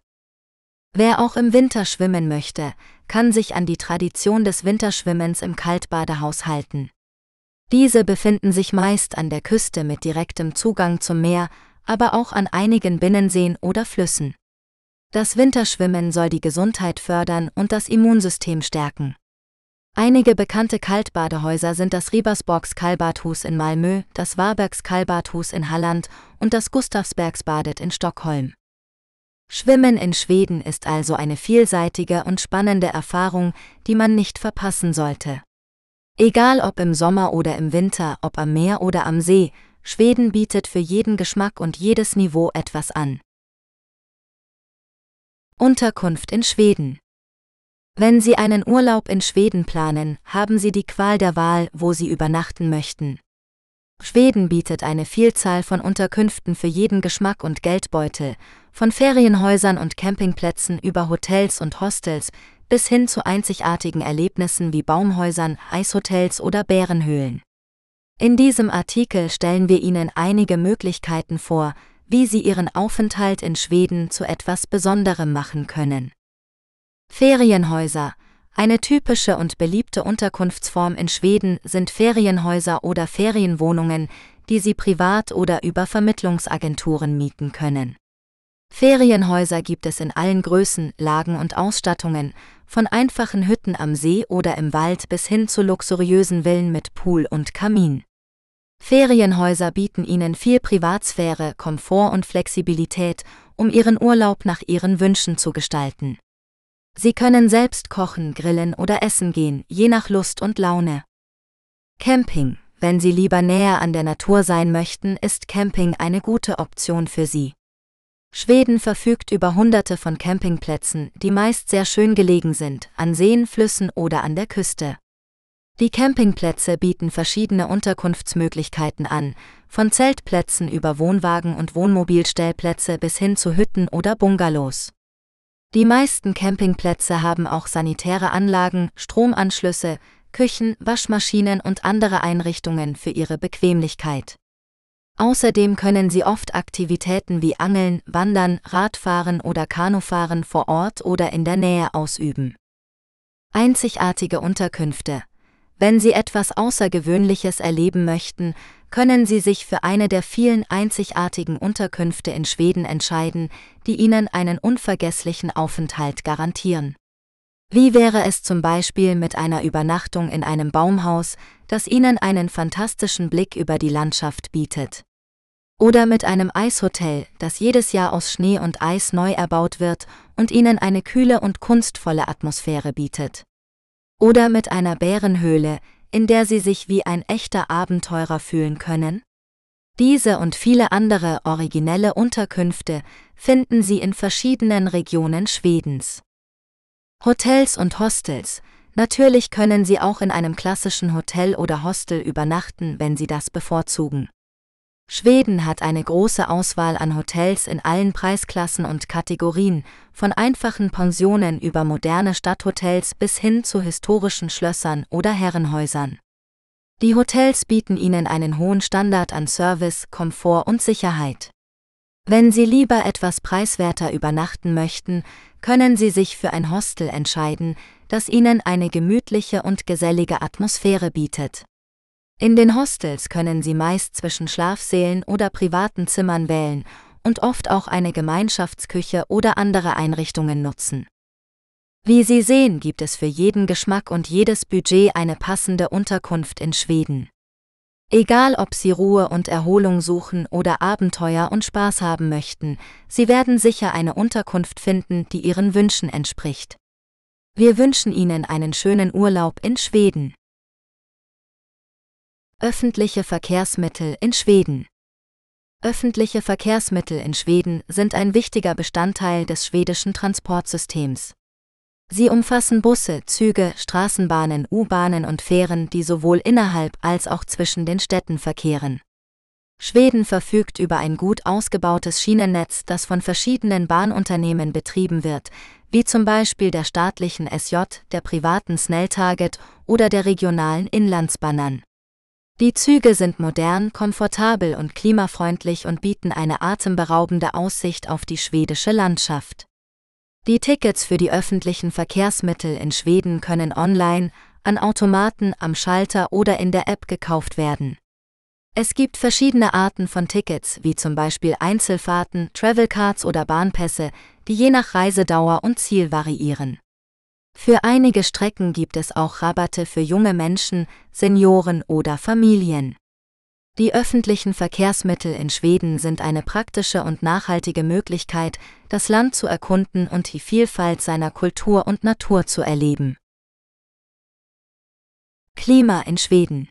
A: Wer auch im Winter schwimmen möchte, kann sich an die Tradition des Winterschwimmens im Kaltbadehaus halten. Diese befinden sich meist an der Küste mit direktem Zugang zum Meer, aber auch an einigen Binnenseen oder Flüssen. Das Winterschwimmen soll die Gesundheit fördern und das Immunsystem stärken. Einige bekannte Kaltbadehäuser sind das Riebersborgs Kallbadhus in Malmö, das Warbergs Kallbadhus in Halland und das Gustavsbergsbadet in Stockholm. Schwimmen in Schweden ist also eine vielseitige und spannende Erfahrung, die man nicht verpassen sollte. Egal ob im Sommer oder im Winter, ob am Meer oder am See, Schweden bietet für jeden Geschmack und jedes Niveau etwas an. Unterkunft in Schweden Wenn Sie einen Urlaub in Schweden planen, haben Sie die Qual der Wahl, wo Sie übernachten möchten. Schweden bietet eine Vielzahl von Unterkünften für jeden Geschmack und Geldbeutel, von Ferienhäusern und Campingplätzen über Hotels und Hostels bis hin zu einzigartigen Erlebnissen wie Baumhäusern, Eishotels oder Bärenhöhlen. In diesem Artikel stellen wir Ihnen einige Möglichkeiten vor, wie Sie Ihren Aufenthalt in Schweden zu etwas Besonderem machen können. Ferienhäuser eine typische und beliebte Unterkunftsform in Schweden sind Ferienhäuser oder Ferienwohnungen, die Sie privat oder über Vermittlungsagenturen mieten können. Ferienhäuser gibt es in allen Größen, Lagen und Ausstattungen, von einfachen Hütten am See oder im Wald bis hin zu luxuriösen Villen mit Pool und Kamin. Ferienhäuser bieten Ihnen viel Privatsphäre, Komfort und Flexibilität, um Ihren Urlaub nach Ihren Wünschen zu gestalten. Sie können selbst kochen, grillen oder essen gehen, je nach Lust und Laune. Camping. Wenn Sie lieber näher an der Natur sein möchten, ist Camping eine gute Option für Sie. Schweden verfügt über hunderte von Campingplätzen, die meist sehr schön gelegen sind, an Seen, Flüssen oder an der Küste. Die Campingplätze bieten verschiedene Unterkunftsmöglichkeiten an, von Zeltplätzen über Wohnwagen und Wohnmobilstellplätze bis hin zu Hütten oder Bungalows. Die meisten Campingplätze haben auch sanitäre Anlagen, Stromanschlüsse, Küchen, Waschmaschinen und andere Einrichtungen für ihre Bequemlichkeit. Außerdem können Sie oft Aktivitäten wie Angeln, Wandern, Radfahren oder Kanufahren vor Ort oder in der Nähe ausüben. Einzigartige Unterkünfte, wenn Sie etwas Außergewöhnliches erleben möchten, können Sie sich für eine der vielen einzigartigen Unterkünfte in Schweden entscheiden, die Ihnen einen unvergesslichen Aufenthalt garantieren. Wie wäre es zum Beispiel mit einer Übernachtung in einem Baumhaus, das Ihnen einen fantastischen Blick über die Landschaft bietet? Oder mit einem Eishotel, das jedes Jahr aus Schnee und Eis neu erbaut wird und Ihnen eine kühle und kunstvolle Atmosphäre bietet? Oder mit einer Bärenhöhle, in der Sie sich wie ein echter Abenteurer fühlen können? Diese und viele andere originelle Unterkünfte finden Sie in verschiedenen Regionen Schwedens. Hotels und Hostels. Natürlich können Sie auch in einem klassischen Hotel oder Hostel übernachten, wenn Sie das bevorzugen. Schweden hat eine große Auswahl an Hotels in allen Preisklassen und Kategorien, von einfachen Pensionen über moderne Stadthotels bis hin zu historischen Schlössern oder Herrenhäusern. Die Hotels bieten Ihnen einen hohen Standard an Service, Komfort und Sicherheit. Wenn Sie lieber etwas preiswerter übernachten möchten, können Sie sich für ein Hostel entscheiden, das Ihnen eine gemütliche und gesellige Atmosphäre bietet. In den Hostels können Sie meist zwischen Schlafsälen oder privaten Zimmern wählen und oft auch eine Gemeinschaftsküche oder andere Einrichtungen nutzen. Wie Sie sehen, gibt es für jeden Geschmack und jedes Budget eine passende Unterkunft in Schweden. Egal ob Sie Ruhe und Erholung suchen oder Abenteuer und Spaß haben möchten, Sie werden sicher eine Unterkunft finden, die Ihren Wünschen entspricht. Wir wünschen Ihnen einen schönen Urlaub in Schweden. Öffentliche Verkehrsmittel in Schweden. Öffentliche Verkehrsmittel in Schweden sind ein wichtiger Bestandteil des schwedischen Transportsystems. Sie umfassen Busse, Züge, Straßenbahnen, U-Bahnen und Fähren, die sowohl innerhalb als auch zwischen den Städten verkehren. Schweden verfügt über ein gut ausgebautes Schienennetz, das von verschiedenen Bahnunternehmen betrieben wird, wie zum Beispiel der staatlichen SJ, der privaten Snelltarget oder der regionalen Inlandsbahnen. Die Züge sind modern, komfortabel und klimafreundlich und bieten eine atemberaubende Aussicht auf die schwedische Landschaft. Die Tickets für die öffentlichen Verkehrsmittel in Schweden können online, an Automaten, am Schalter oder in der App gekauft werden. Es gibt verschiedene Arten von Tickets, wie zum Beispiel Einzelfahrten, Travelcards oder Bahnpässe, die je nach Reisedauer und Ziel variieren. Für einige Strecken gibt es auch Rabatte für junge Menschen, Senioren oder Familien. Die öffentlichen Verkehrsmittel in Schweden sind eine praktische und nachhaltige Möglichkeit, das Land zu erkunden und die Vielfalt seiner Kultur und Natur zu erleben. Klima in Schweden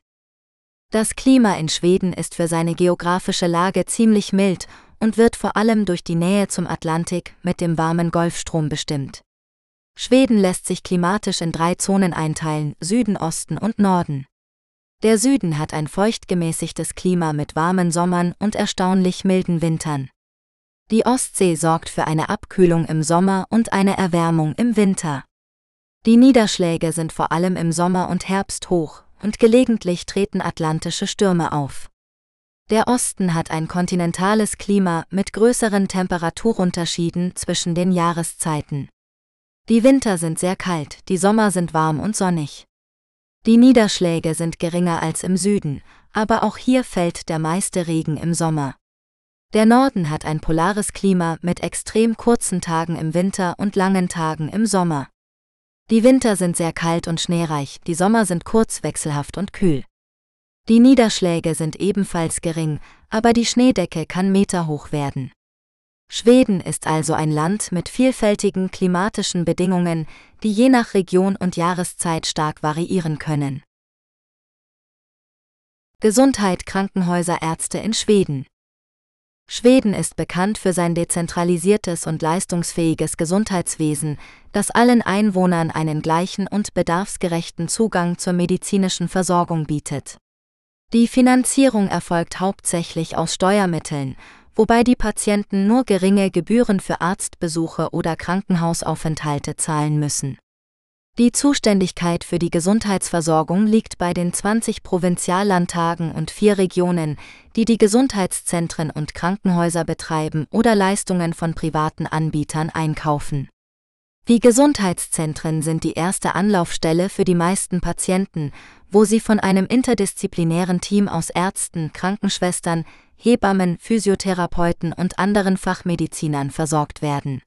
A: das Klima in Schweden ist für seine geografische Lage ziemlich mild und wird vor allem durch die Nähe zum Atlantik mit dem warmen Golfstrom bestimmt. Schweden lässt sich klimatisch in drei Zonen einteilen, Süden, Osten und Norden. Der Süden hat ein feuchtgemäßigtes Klima mit warmen Sommern und erstaunlich milden Wintern. Die Ostsee sorgt für eine Abkühlung im Sommer und eine Erwärmung im Winter. Die Niederschläge sind vor allem im Sommer und Herbst hoch, und gelegentlich treten atlantische Stürme auf. Der Osten hat ein kontinentales Klima mit größeren Temperaturunterschieden zwischen den Jahreszeiten. Die Winter sind sehr kalt, die Sommer sind warm und sonnig. Die Niederschläge sind geringer als im Süden, aber auch hier fällt der meiste Regen im Sommer. Der Norden hat ein polares Klima mit extrem kurzen Tagen im Winter und langen Tagen im Sommer. Die Winter sind sehr kalt und schneereich, die Sommer sind kurz, wechselhaft und kühl. Die Niederschläge sind ebenfalls gering, aber die Schneedecke kann meterhoch werden. Schweden ist also ein Land mit vielfältigen klimatischen Bedingungen, die je nach Region und Jahreszeit stark variieren können. Gesundheit Krankenhäuser Ärzte in Schweden Schweden ist bekannt für sein dezentralisiertes und leistungsfähiges Gesundheitswesen, das allen Einwohnern einen gleichen und bedarfsgerechten Zugang zur medizinischen Versorgung bietet. Die Finanzierung erfolgt hauptsächlich aus Steuermitteln, wobei die Patienten nur geringe Gebühren für Arztbesuche oder Krankenhausaufenthalte zahlen müssen. Die Zuständigkeit für die Gesundheitsversorgung liegt bei den 20 Provinziallandtagen und vier Regionen, die die Gesundheitszentren und Krankenhäuser betreiben oder Leistungen von privaten Anbietern einkaufen. Die Gesundheitszentren sind die erste Anlaufstelle für die meisten Patienten, wo sie von einem interdisziplinären Team aus Ärzten, Krankenschwestern, Hebammen, Physiotherapeuten und anderen Fachmedizinern versorgt werden.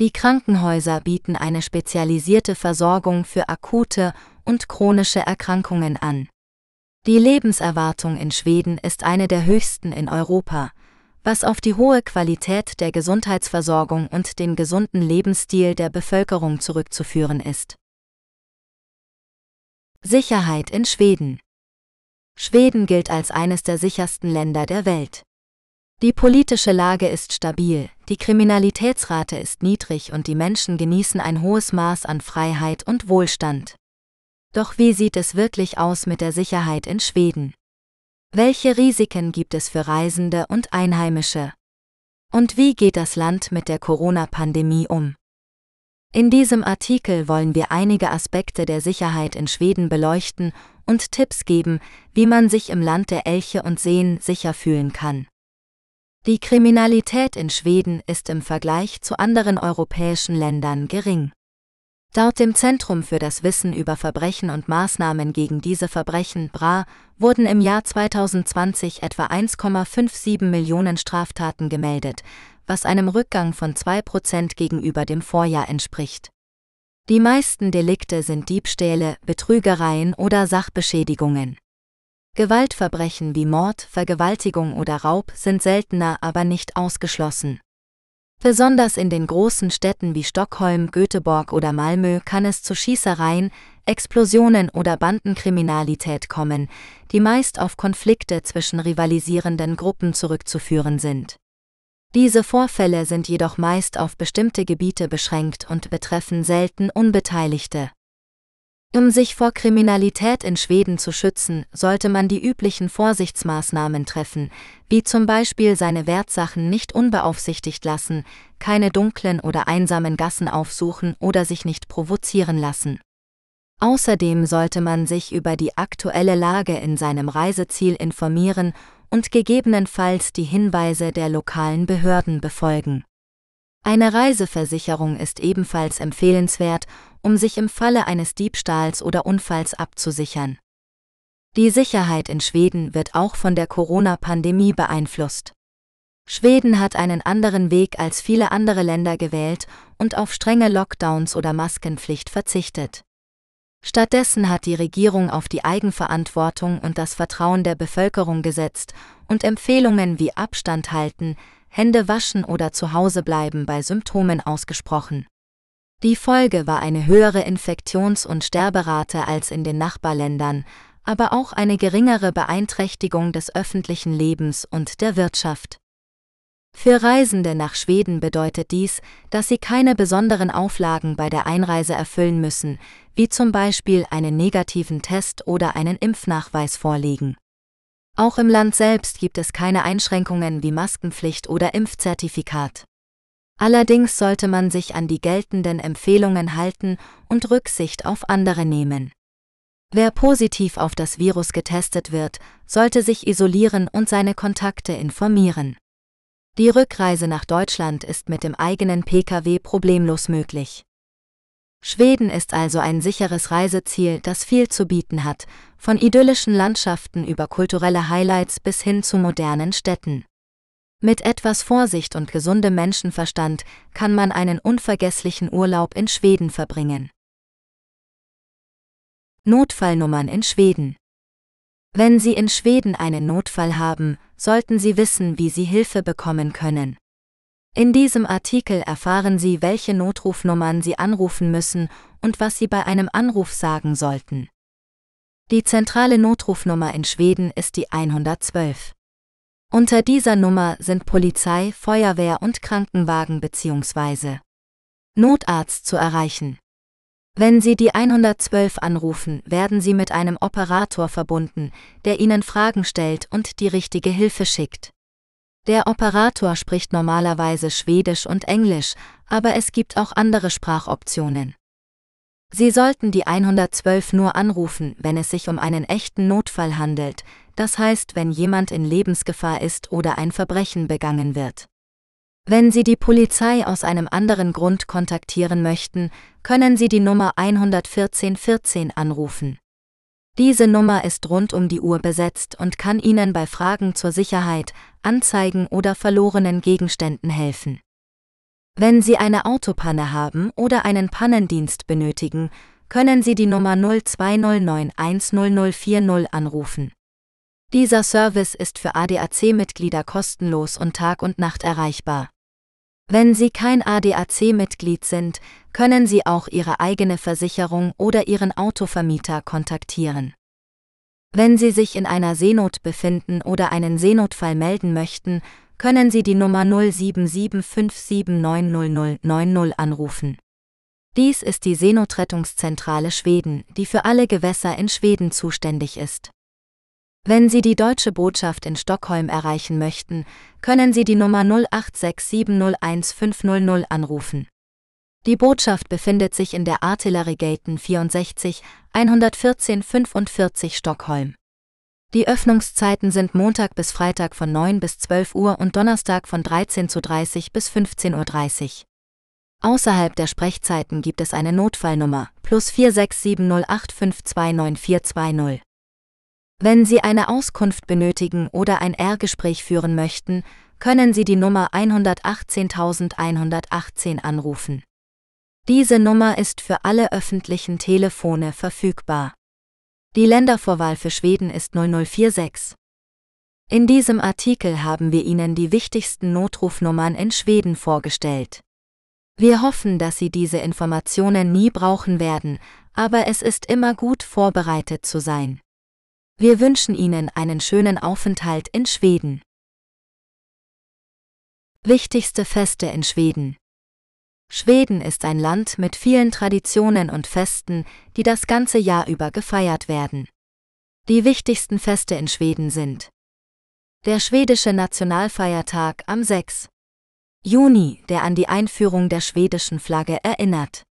A: Die Krankenhäuser bieten eine spezialisierte Versorgung für akute und chronische Erkrankungen an. Die Lebenserwartung in Schweden ist eine der höchsten in Europa, was auf die hohe Qualität der Gesundheitsversorgung und den gesunden Lebensstil der Bevölkerung zurückzuführen ist. Sicherheit in Schweden Schweden gilt als eines der sichersten Länder der Welt. Die politische Lage ist stabil, die Kriminalitätsrate ist niedrig und die Menschen genießen ein hohes Maß an Freiheit und Wohlstand. Doch wie sieht es wirklich aus mit der Sicherheit in Schweden? Welche Risiken gibt es für Reisende und Einheimische? Und wie geht das Land mit der Corona-Pandemie um? In diesem Artikel wollen wir einige Aspekte der Sicherheit in Schweden beleuchten und Tipps geben, wie man sich im Land der Elche und Seen sicher fühlen kann. Die Kriminalität in Schweden ist im Vergleich zu anderen europäischen Ländern gering. Laut dem Zentrum für das Wissen über Verbrechen und Maßnahmen gegen diese Verbrechen BRA wurden im Jahr 2020 etwa 1,57 Millionen Straftaten gemeldet, was einem Rückgang von 2% gegenüber dem Vorjahr entspricht. Die meisten Delikte sind Diebstähle, Betrügereien oder Sachbeschädigungen. Gewaltverbrechen wie Mord, Vergewaltigung oder Raub sind seltener, aber nicht ausgeschlossen. Besonders in den großen Städten wie Stockholm, Göteborg oder Malmö kann es zu Schießereien, Explosionen oder Bandenkriminalität kommen, die meist auf Konflikte zwischen rivalisierenden Gruppen zurückzuführen sind. Diese Vorfälle sind jedoch meist auf bestimmte Gebiete beschränkt und betreffen selten Unbeteiligte. Um sich vor Kriminalität in Schweden zu schützen, sollte man die üblichen Vorsichtsmaßnahmen treffen, wie zum Beispiel seine Wertsachen nicht unbeaufsichtigt lassen, keine dunklen oder einsamen Gassen aufsuchen oder sich nicht provozieren lassen. Außerdem sollte man sich über die aktuelle Lage in seinem Reiseziel informieren und gegebenenfalls die Hinweise der lokalen Behörden befolgen. Eine Reiseversicherung ist ebenfalls empfehlenswert, um sich im Falle eines Diebstahls oder Unfalls abzusichern. Die Sicherheit in Schweden wird auch von der Corona-Pandemie beeinflusst. Schweden hat einen anderen Weg als viele andere Länder gewählt und auf strenge Lockdowns oder Maskenpflicht verzichtet. Stattdessen hat die Regierung auf die Eigenverantwortung und das Vertrauen der Bevölkerung gesetzt und Empfehlungen wie Abstand halten, Hände waschen oder zu Hause bleiben bei Symptomen ausgesprochen. Die Folge war eine höhere Infektions- und Sterberate als in den Nachbarländern, aber auch eine geringere Beeinträchtigung des öffentlichen Lebens und der Wirtschaft. Für Reisende nach Schweden bedeutet dies, dass sie keine besonderen Auflagen bei der Einreise erfüllen müssen, wie zum Beispiel einen negativen Test oder einen Impfnachweis vorlegen. Auch im Land selbst gibt es keine Einschränkungen wie Maskenpflicht oder Impfzertifikat. Allerdings sollte man sich an die geltenden Empfehlungen halten und Rücksicht auf andere nehmen. Wer positiv auf das Virus getestet wird, sollte sich isolieren und seine Kontakte informieren. Die Rückreise nach Deutschland ist mit dem eigenen Pkw problemlos möglich. Schweden ist also ein sicheres Reiseziel, das viel zu bieten hat, von idyllischen Landschaften über kulturelle Highlights bis hin zu modernen Städten. Mit etwas Vorsicht und gesundem Menschenverstand kann man einen unvergesslichen Urlaub in Schweden verbringen. Notfallnummern in Schweden wenn Sie in Schweden einen Notfall haben, sollten Sie wissen, wie Sie Hilfe bekommen können. In diesem Artikel erfahren Sie, welche Notrufnummern Sie anrufen müssen und was Sie bei einem Anruf sagen sollten. Die zentrale Notrufnummer in Schweden ist die 112. Unter dieser Nummer sind Polizei, Feuerwehr und Krankenwagen bzw. Notarzt zu erreichen. Wenn Sie die 112 anrufen, werden Sie mit einem Operator verbunden, der Ihnen Fragen stellt und die richtige Hilfe schickt. Der Operator spricht normalerweise Schwedisch und Englisch, aber es gibt auch andere Sprachoptionen. Sie sollten die 112 nur anrufen, wenn es sich um einen echten Notfall handelt, das heißt, wenn jemand in Lebensgefahr ist oder ein Verbrechen begangen wird. Wenn Sie die Polizei aus einem anderen Grund kontaktieren möchten, können Sie die Nummer 11414 anrufen. Diese Nummer ist rund um die Uhr besetzt und kann Ihnen bei Fragen zur Sicherheit, Anzeigen oder verlorenen Gegenständen helfen. Wenn Sie eine Autopanne haben oder einen Pannendienst benötigen, können Sie die Nummer 0209100040 anrufen. Dieser Service ist für ADAC-Mitglieder kostenlos und Tag und Nacht erreichbar. Wenn Sie kein ADAC-Mitglied sind, können Sie auch Ihre eigene Versicherung oder Ihren Autovermieter kontaktieren. Wenn Sie sich in einer Seenot befinden oder einen Seenotfall melden möchten, können Sie die Nummer 0775790090 anrufen. Dies ist die Seenotrettungszentrale Schweden, die für alle Gewässer in Schweden zuständig ist. Wenn Sie die deutsche Botschaft in Stockholm erreichen möchten, können Sie die Nummer 0867011500 anrufen. Die Botschaft befindet sich in der Artilleriegaten 64, 114 45 Stockholm. Die Öffnungszeiten sind Montag bis Freitag von 9 bis 12 Uhr und Donnerstag von 13.30 Uhr bis 15.30 Uhr. Außerhalb der Sprechzeiten gibt es eine Notfallnummer plus 467085292420. Wenn Sie eine Auskunft benötigen oder ein R-Gespräch führen möchten, können Sie die Nummer 118118 anrufen. Diese Nummer ist für alle öffentlichen Telefone verfügbar. Die Ländervorwahl für Schweden ist 0046. In diesem Artikel haben wir Ihnen die wichtigsten Notrufnummern in Schweden vorgestellt. Wir hoffen, dass Sie diese Informationen nie brauchen werden, aber es ist immer gut vorbereitet zu sein. Wir wünschen Ihnen einen schönen Aufenthalt in Schweden. Wichtigste Feste in Schweden. Schweden ist ein Land mit vielen Traditionen und Festen, die das ganze Jahr über gefeiert werden. Die wichtigsten Feste in Schweden sind der schwedische Nationalfeiertag am 6. Juni, der an die Einführung der schwedischen Flagge erinnert.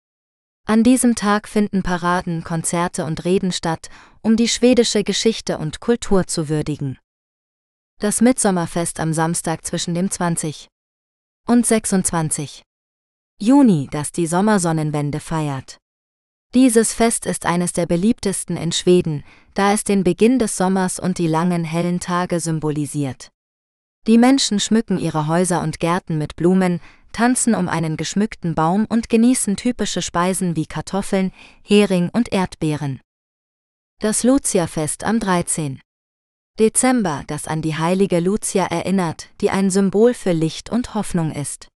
A: An diesem Tag finden Paraden, Konzerte und Reden statt, um die schwedische Geschichte und Kultur zu würdigen. Das Mitsommerfest am Samstag zwischen dem 20 und 26. Juni, das die Sommersonnenwende feiert. Dieses Fest ist eines der beliebtesten in Schweden, da es den Beginn des Sommers und die langen hellen Tage symbolisiert. Die Menschen schmücken ihre Häuser und Gärten mit Blumen, tanzen um einen geschmückten Baum und genießen typische Speisen wie Kartoffeln, Hering und Erdbeeren. Das Lucia-Fest am 13. Dezember, das an die heilige Lucia erinnert, die ein Symbol für Licht und Hoffnung ist.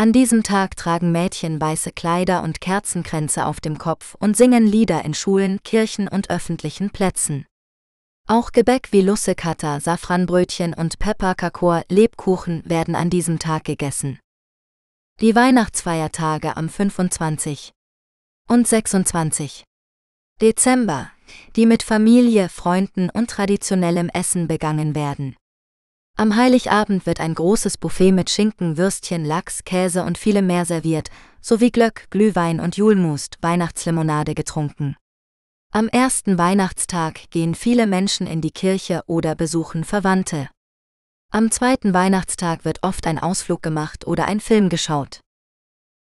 A: An diesem Tag tragen Mädchen weiße Kleider und Kerzenkränze auf dem Kopf und singen Lieder in Schulen, Kirchen und öffentlichen Plätzen. Auch Gebäck wie Lussekata, Safranbrötchen und Pepperkakor, Lebkuchen werden an diesem Tag gegessen. Die Weihnachtsfeiertage am 25. und 26. Dezember, die mit Familie, Freunden und traditionellem Essen begangen werden. Am Heiligabend wird ein großes Buffet mit Schinken, Würstchen, Lachs, Käse und vielem mehr serviert, sowie Glöck, Glühwein und Julmust, Weihnachtslimonade getrunken. Am ersten Weihnachtstag gehen viele Menschen in die Kirche oder besuchen Verwandte. Am zweiten Weihnachtstag wird oft ein Ausflug gemacht oder ein Film geschaut.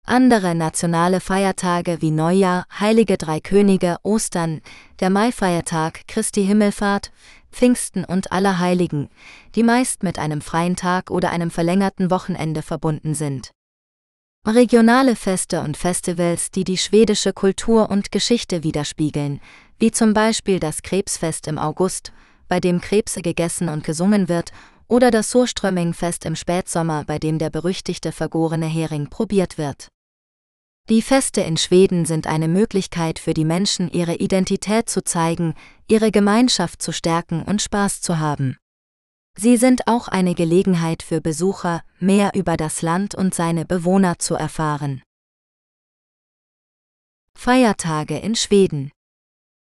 A: Andere nationale Feiertage wie Neujahr, Heilige Drei Könige, Ostern, der Maifeiertag, Christi Himmelfahrt, Pfingsten und Allerheiligen, die meist mit einem freien Tag oder einem verlängerten Wochenende verbunden sind. Regionale Feste und Festivals, die die schwedische Kultur und Geschichte widerspiegeln, wie zum Beispiel das Krebsfest im August, bei dem Krebse gegessen und gesungen wird, oder das Surströmmingfest im Spätsommer, bei dem der berüchtigte vergorene Hering probiert wird. Die Feste in Schweden sind eine Möglichkeit für die Menschen, ihre Identität zu zeigen, ihre Gemeinschaft zu stärken und Spaß zu haben. Sie sind auch eine Gelegenheit für Besucher, mehr über das Land und seine Bewohner zu erfahren. Feiertage in Schweden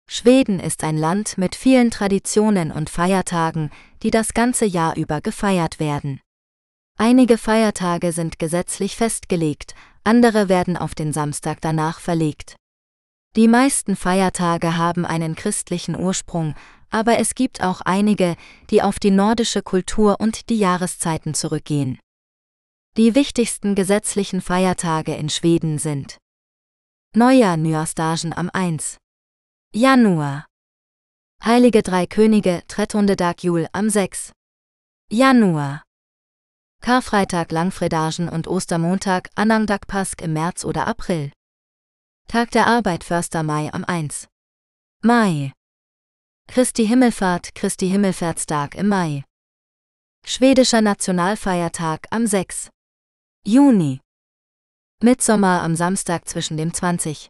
A: Schweden ist ein Land mit vielen Traditionen und Feiertagen, die das ganze Jahr über gefeiert werden. Einige Feiertage sind gesetzlich festgelegt, andere werden auf den Samstag danach verlegt. Die meisten Feiertage haben einen christlichen Ursprung, aber es gibt auch einige, die auf die nordische Kultur und die Jahreszeiten zurückgehen. Die wichtigsten gesetzlichen Feiertage in Schweden sind Neujahr Nyårsdagen am 1. Januar Heilige Drei Könige Trettondedag Jul am 6. Januar Karfreitag Langfredagen und Ostermontag Anangdakpask im März oder April. Tag der Arbeit 1. Mai am 1. Mai. Christi Himmelfahrt Christi Himmelfahrtstag im Mai. Schwedischer Nationalfeiertag am 6. Juni. Mitsommer am Samstag zwischen dem 20.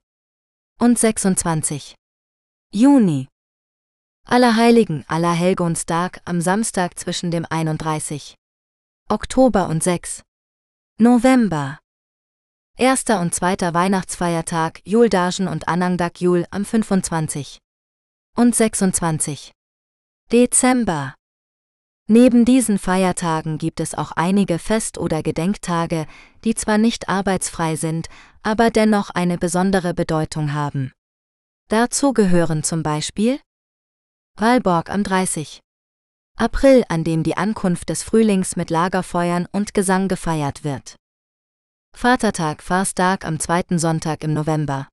A: und 26. Juni. Allerheiligen Allerhelgonstag am Samstag zwischen dem 31. Oktober und 6. November. Erster und zweiter Weihnachtsfeiertag Juldagen und Anangdak Jul am 25. und 26. Dezember. Neben diesen Feiertagen gibt es auch einige Fest- oder Gedenktage, die zwar nicht arbeitsfrei sind, aber dennoch eine besondere Bedeutung haben. Dazu gehören zum Beispiel Walborg am 30. April, an dem die Ankunft des Frühlings mit Lagerfeuern und Gesang gefeiert wird. Vatertag, Fasttag am zweiten Sonntag im November.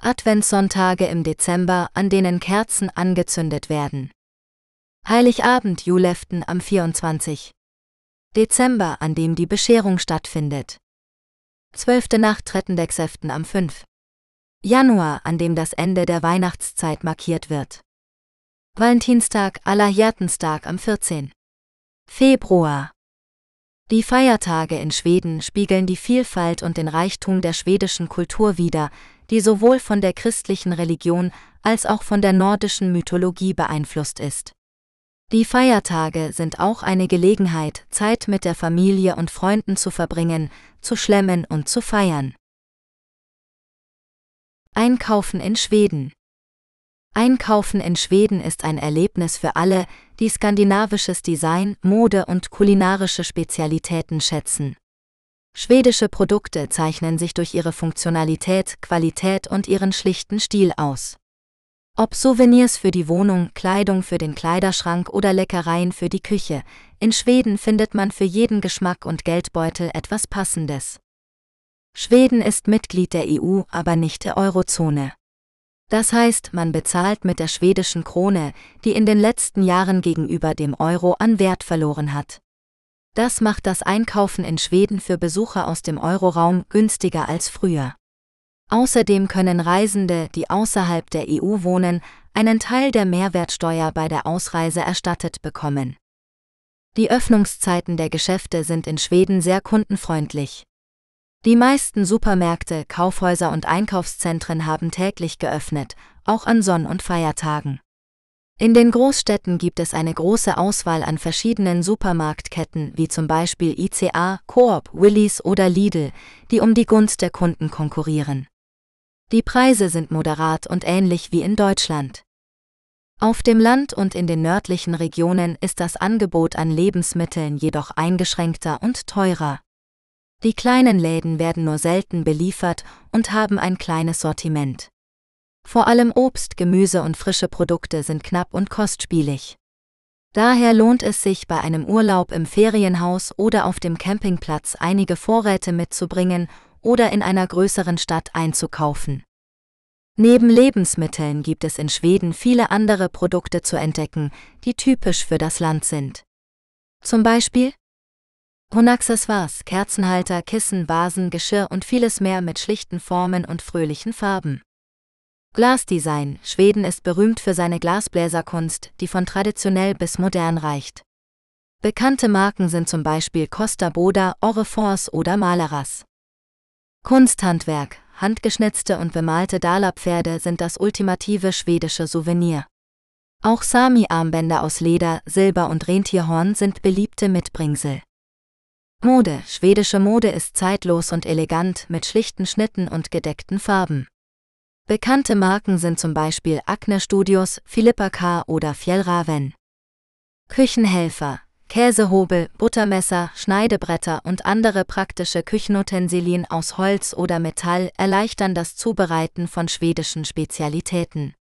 A: Adventssonntage im Dezember, an denen Kerzen angezündet werden. Heiligabend, Juleften am 24. Dezember, an dem die Bescherung stattfindet. Zwölfte Nacht Trettendexeften am 5. Januar, an dem das Ende der Weihnachtszeit markiert wird. Valentinstag, Allerhärtenstag am 14. Februar. Die Feiertage in Schweden spiegeln die Vielfalt und den Reichtum der schwedischen Kultur wider, die sowohl von der christlichen Religion als auch von der nordischen Mythologie beeinflusst ist. Die Feiertage sind auch eine Gelegenheit, Zeit mit der Familie und Freunden zu verbringen, zu schlemmen und zu feiern. Einkaufen in Schweden Einkaufen in Schweden ist ein Erlebnis für alle, die skandinavisches Design, Mode und kulinarische Spezialitäten schätzen. Schwedische Produkte zeichnen sich durch ihre Funktionalität, Qualität und ihren schlichten Stil aus. Ob Souvenirs für die Wohnung, Kleidung für den Kleiderschrank oder Leckereien für die Küche, in Schweden findet man für jeden Geschmack und Geldbeutel etwas Passendes. Schweden ist Mitglied der EU, aber nicht der Eurozone. Das heißt, man bezahlt mit der schwedischen Krone, die in den letzten Jahren gegenüber dem Euro an Wert verloren hat. Das macht das Einkaufen in Schweden für Besucher aus dem Euroraum günstiger als früher. Außerdem können Reisende, die außerhalb der EU wohnen, einen Teil der Mehrwertsteuer bei der Ausreise erstattet bekommen. Die Öffnungszeiten der Geschäfte sind in Schweden sehr kundenfreundlich. Die meisten Supermärkte, Kaufhäuser und Einkaufszentren haben täglich geöffnet, auch an Sonn- und Feiertagen. In den Großstädten gibt es eine große Auswahl an verschiedenen Supermarktketten wie zum Beispiel ICA, Coop, Willis oder Lidl, die um die Gunst der Kunden konkurrieren. Die Preise sind moderat und ähnlich wie in Deutschland. Auf dem Land und in den nördlichen Regionen ist das Angebot an Lebensmitteln jedoch eingeschränkter und teurer. Die kleinen Läden werden nur selten beliefert und haben ein kleines Sortiment. Vor allem Obst, Gemüse und frische Produkte sind knapp und kostspielig. Daher lohnt es sich bei einem Urlaub im Ferienhaus oder auf dem Campingplatz einige Vorräte mitzubringen oder in einer größeren Stadt einzukaufen. Neben Lebensmitteln gibt es in Schweden viele andere Produkte zu entdecken, die typisch für das Land sind. Zum Beispiel Honaccessoires, Kerzenhalter, Kissen, Vasen, Geschirr und vieles mehr mit schlichten Formen und fröhlichen Farben. Glasdesign Schweden ist berühmt für seine Glasbläserkunst, die von traditionell bis modern reicht. Bekannte Marken sind zum Beispiel Costa Boda, Orrefors oder Maleras. Kunsthandwerk, handgeschnitzte und bemalte Dala-Pferde sind das ultimative schwedische Souvenir. Auch Sami-Armbänder aus Leder, Silber und Rentierhorn sind beliebte Mitbringsel. Mode Schwedische Mode ist zeitlos und elegant mit schlichten Schnitten und gedeckten Farben. Bekannte Marken sind zum Beispiel Acne Studios, Philippa K. oder Fjellraven. Küchenhelfer Käsehobel, Buttermesser, Schneidebretter und andere praktische Küchenutensilien aus Holz oder Metall erleichtern das Zubereiten von schwedischen Spezialitäten.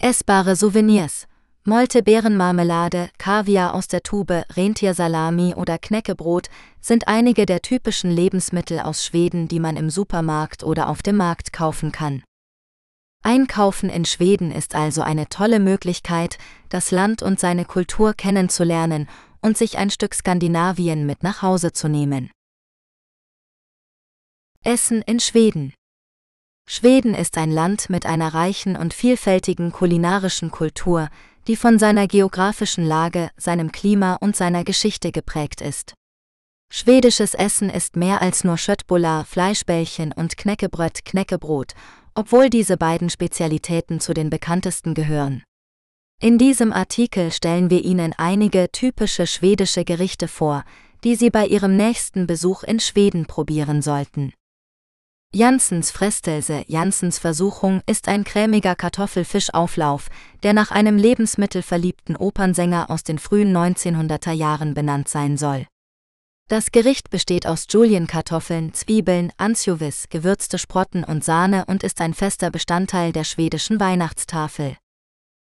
A: Essbare Souvenirs Molte Beerenmarmelade, Kaviar aus der Tube, Rentiersalami oder Knäckebrot sind einige der typischen Lebensmittel aus Schweden, die man im Supermarkt oder auf dem Markt kaufen kann. Einkaufen in Schweden ist also eine tolle Möglichkeit, das Land und seine Kultur kennenzulernen und sich ein Stück Skandinavien mit nach Hause zu nehmen. Essen in Schweden Schweden ist ein Land mit einer reichen und vielfältigen kulinarischen Kultur, die von seiner geografischen Lage, seinem Klima und seiner Geschichte geprägt ist. Schwedisches Essen ist mehr als nur Schöttbullar, Fleischbällchen und Knäckebröt, Knäckebrot, obwohl diese beiden Spezialitäten zu den bekanntesten gehören. In diesem Artikel stellen wir Ihnen einige typische schwedische Gerichte vor, die Sie bei Ihrem nächsten Besuch in Schweden probieren sollten. Janssens Frestelse Janssens Versuchung ist ein cremiger Kartoffelfischauflauf, der nach einem lebensmittelverliebten Opernsänger aus den frühen 1900er Jahren benannt sein soll. Das Gericht besteht aus Julienkartoffeln, Zwiebeln, Anchovies, gewürzte Sprotten und Sahne und ist ein fester Bestandteil der schwedischen Weihnachtstafel.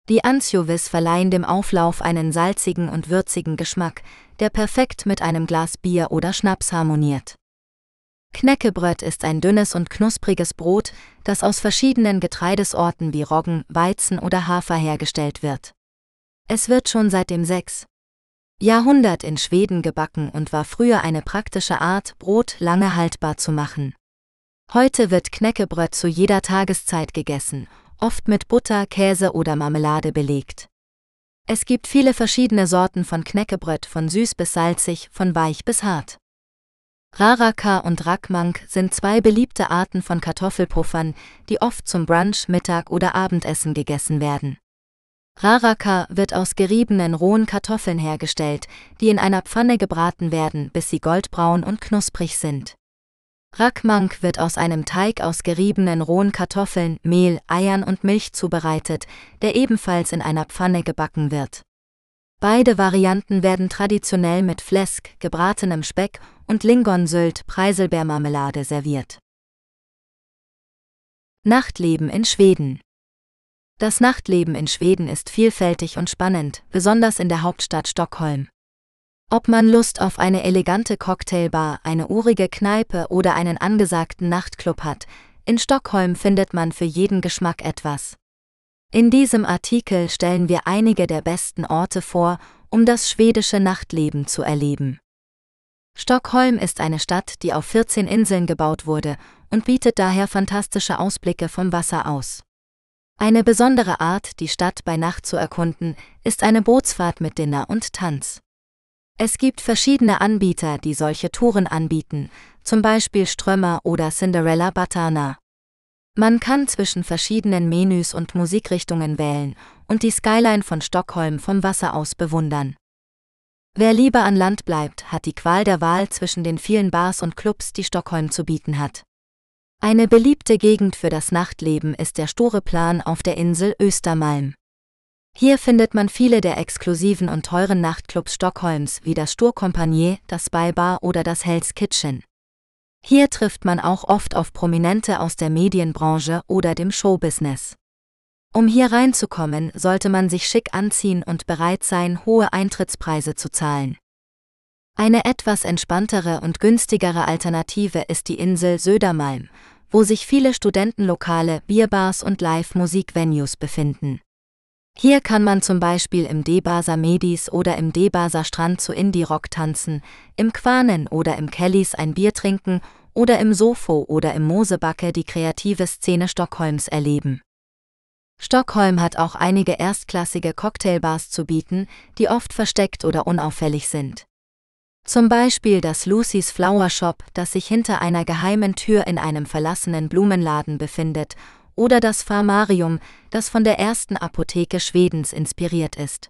A: Die Anchovies verleihen dem Auflauf einen salzigen und würzigen Geschmack, der perfekt mit einem Glas Bier oder Schnaps harmoniert. Knäckebröt ist ein dünnes und knuspriges Brot, das aus verschiedenen Getreidesorten wie Roggen, Weizen oder Hafer hergestellt wird. Es wird schon seit dem 6. Jahrhundert in Schweden gebacken und war früher eine praktische Art, Brot lange haltbar zu machen. Heute wird Knäckebröt zu jeder Tageszeit gegessen oft mit Butter, Käse oder Marmelade belegt. Es gibt viele verschiedene Sorten von Knäckebröt, von süß bis salzig, von weich bis hart. Raraka und Rakmank sind zwei beliebte Arten von Kartoffelpuffern, die oft zum Brunch, Mittag oder Abendessen gegessen werden. Raraka wird aus geriebenen rohen Kartoffeln hergestellt, die in einer Pfanne gebraten werden, bis sie goldbraun und knusprig sind. Rakmank wird aus einem Teig aus geriebenen rohen Kartoffeln, Mehl, Eiern und Milch zubereitet, der ebenfalls in einer Pfanne gebacken wird. Beide Varianten werden traditionell mit Fläsk, gebratenem Speck und Lingonsült, Preiselbeermarmelade serviert. Nachtleben in Schweden Das Nachtleben in Schweden ist vielfältig und spannend, besonders in der Hauptstadt Stockholm. Ob man Lust auf eine elegante Cocktailbar, eine urige Kneipe oder einen angesagten Nachtclub hat, in Stockholm findet man für jeden Geschmack etwas. In diesem Artikel stellen wir einige der besten Orte vor, um das schwedische Nachtleben zu erleben. Stockholm ist eine Stadt, die auf 14 Inseln gebaut wurde und bietet daher fantastische Ausblicke vom Wasser aus. Eine besondere Art, die Stadt bei Nacht zu erkunden, ist eine Bootsfahrt mit Dinner und Tanz. Es gibt verschiedene Anbieter, die solche Touren anbieten, zum Beispiel Strömer oder Cinderella Batana. Man kann zwischen verschiedenen Menüs und Musikrichtungen wählen und die Skyline von Stockholm vom Wasser aus bewundern. Wer lieber an Land bleibt, hat die Qual der Wahl zwischen den vielen Bars und Clubs, die Stockholm zu bieten hat. Eine beliebte Gegend für das Nachtleben ist der Storeplan auf der Insel Östermalm. Hier findet man viele der exklusiven und teuren Nachtclubs Stockholms wie das Sturkompagnie, das Spybar oder das Hell's Kitchen. Hier trifft man auch oft auf Prominente aus der Medienbranche oder dem Showbusiness. Um hier reinzukommen, sollte man sich schick anziehen und bereit sein, hohe Eintrittspreise zu zahlen. Eine etwas entspanntere und günstigere Alternative ist die Insel Södermalm, wo sich viele Studentenlokale, Bierbars und Live-Musik-Venues befinden. Hier kann man zum Beispiel im Debasa Medis oder im Debasa Strand zu Indie-Rock tanzen, im Quanen oder im Kellys ein Bier trinken oder im Sofo oder im Mosebacke die kreative Szene Stockholms erleben. Stockholm hat auch einige erstklassige Cocktailbars zu bieten, die oft versteckt oder unauffällig sind. Zum Beispiel das Lucy's Flower Shop, das sich hinter einer geheimen Tür in einem verlassenen Blumenladen befindet, oder das Pharmarium, das von der ersten Apotheke Schwedens inspiriert ist.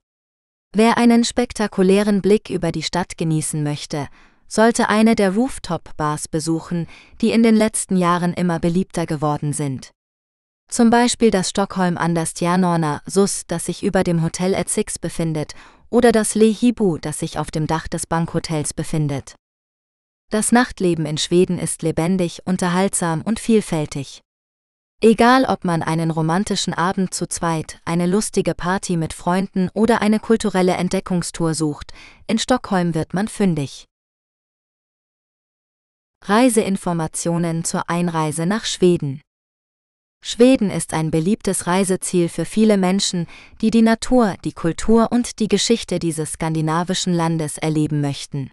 A: Wer einen spektakulären Blick über die Stadt genießen möchte, sollte eine der Rooftop-Bars besuchen, die in den letzten Jahren immer beliebter geworden sind. Zum Beispiel das Stockholm Anderstjärnorna SUS, das sich über dem Hotel at Six befindet, oder das Lehibu, das sich auf dem Dach des Bankhotels befindet. Das Nachtleben in Schweden ist lebendig, unterhaltsam und vielfältig. Egal ob man einen romantischen Abend zu zweit, eine lustige Party mit Freunden oder eine kulturelle Entdeckungstour sucht, in Stockholm wird man fündig. Reiseinformationen zur Einreise nach Schweden Schweden ist ein beliebtes Reiseziel für viele Menschen, die die Natur, die Kultur und die Geschichte dieses skandinavischen Landes erleben möchten.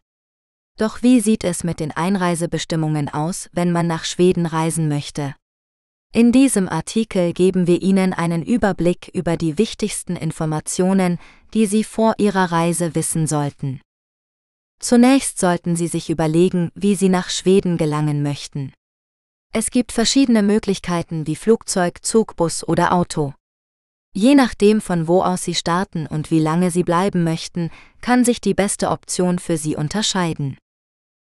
A: Doch wie sieht es mit den Einreisebestimmungen aus, wenn man nach Schweden reisen möchte? In diesem Artikel geben wir Ihnen einen Überblick über die wichtigsten Informationen, die Sie vor Ihrer Reise wissen sollten. Zunächst sollten Sie sich überlegen, wie Sie nach Schweden gelangen möchten. Es gibt verschiedene Möglichkeiten wie Flugzeug, Zug, Bus oder Auto. Je nachdem, von wo aus Sie starten und wie lange Sie bleiben möchten, kann sich die beste Option für Sie unterscheiden.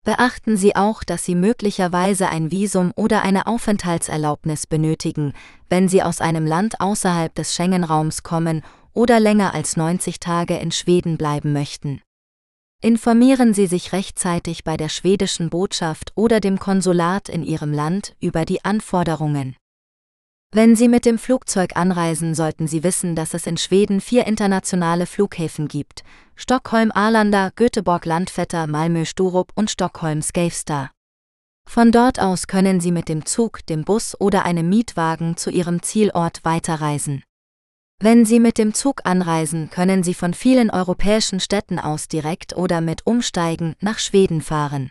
A: Beachten Sie auch, dass Sie möglicherweise ein Visum oder eine Aufenthaltserlaubnis benötigen, wenn Sie aus einem Land außerhalb des Schengen-Raums kommen oder länger als 90 Tage in Schweden bleiben möchten. Informieren Sie sich rechtzeitig bei der schwedischen Botschaft oder dem Konsulat in Ihrem Land über die Anforderungen. Wenn Sie mit dem Flugzeug anreisen, sollten Sie wissen, dass es in Schweden vier internationale Flughäfen gibt: Stockholm Arlanda, Göteborg Landvetter, Malmö Sturup und Stockholm Skavsta. Von dort aus können Sie mit dem Zug, dem Bus oder einem Mietwagen zu Ihrem Zielort weiterreisen. Wenn Sie mit dem Zug anreisen, können Sie von vielen europäischen Städten aus direkt oder mit Umsteigen nach Schweden fahren.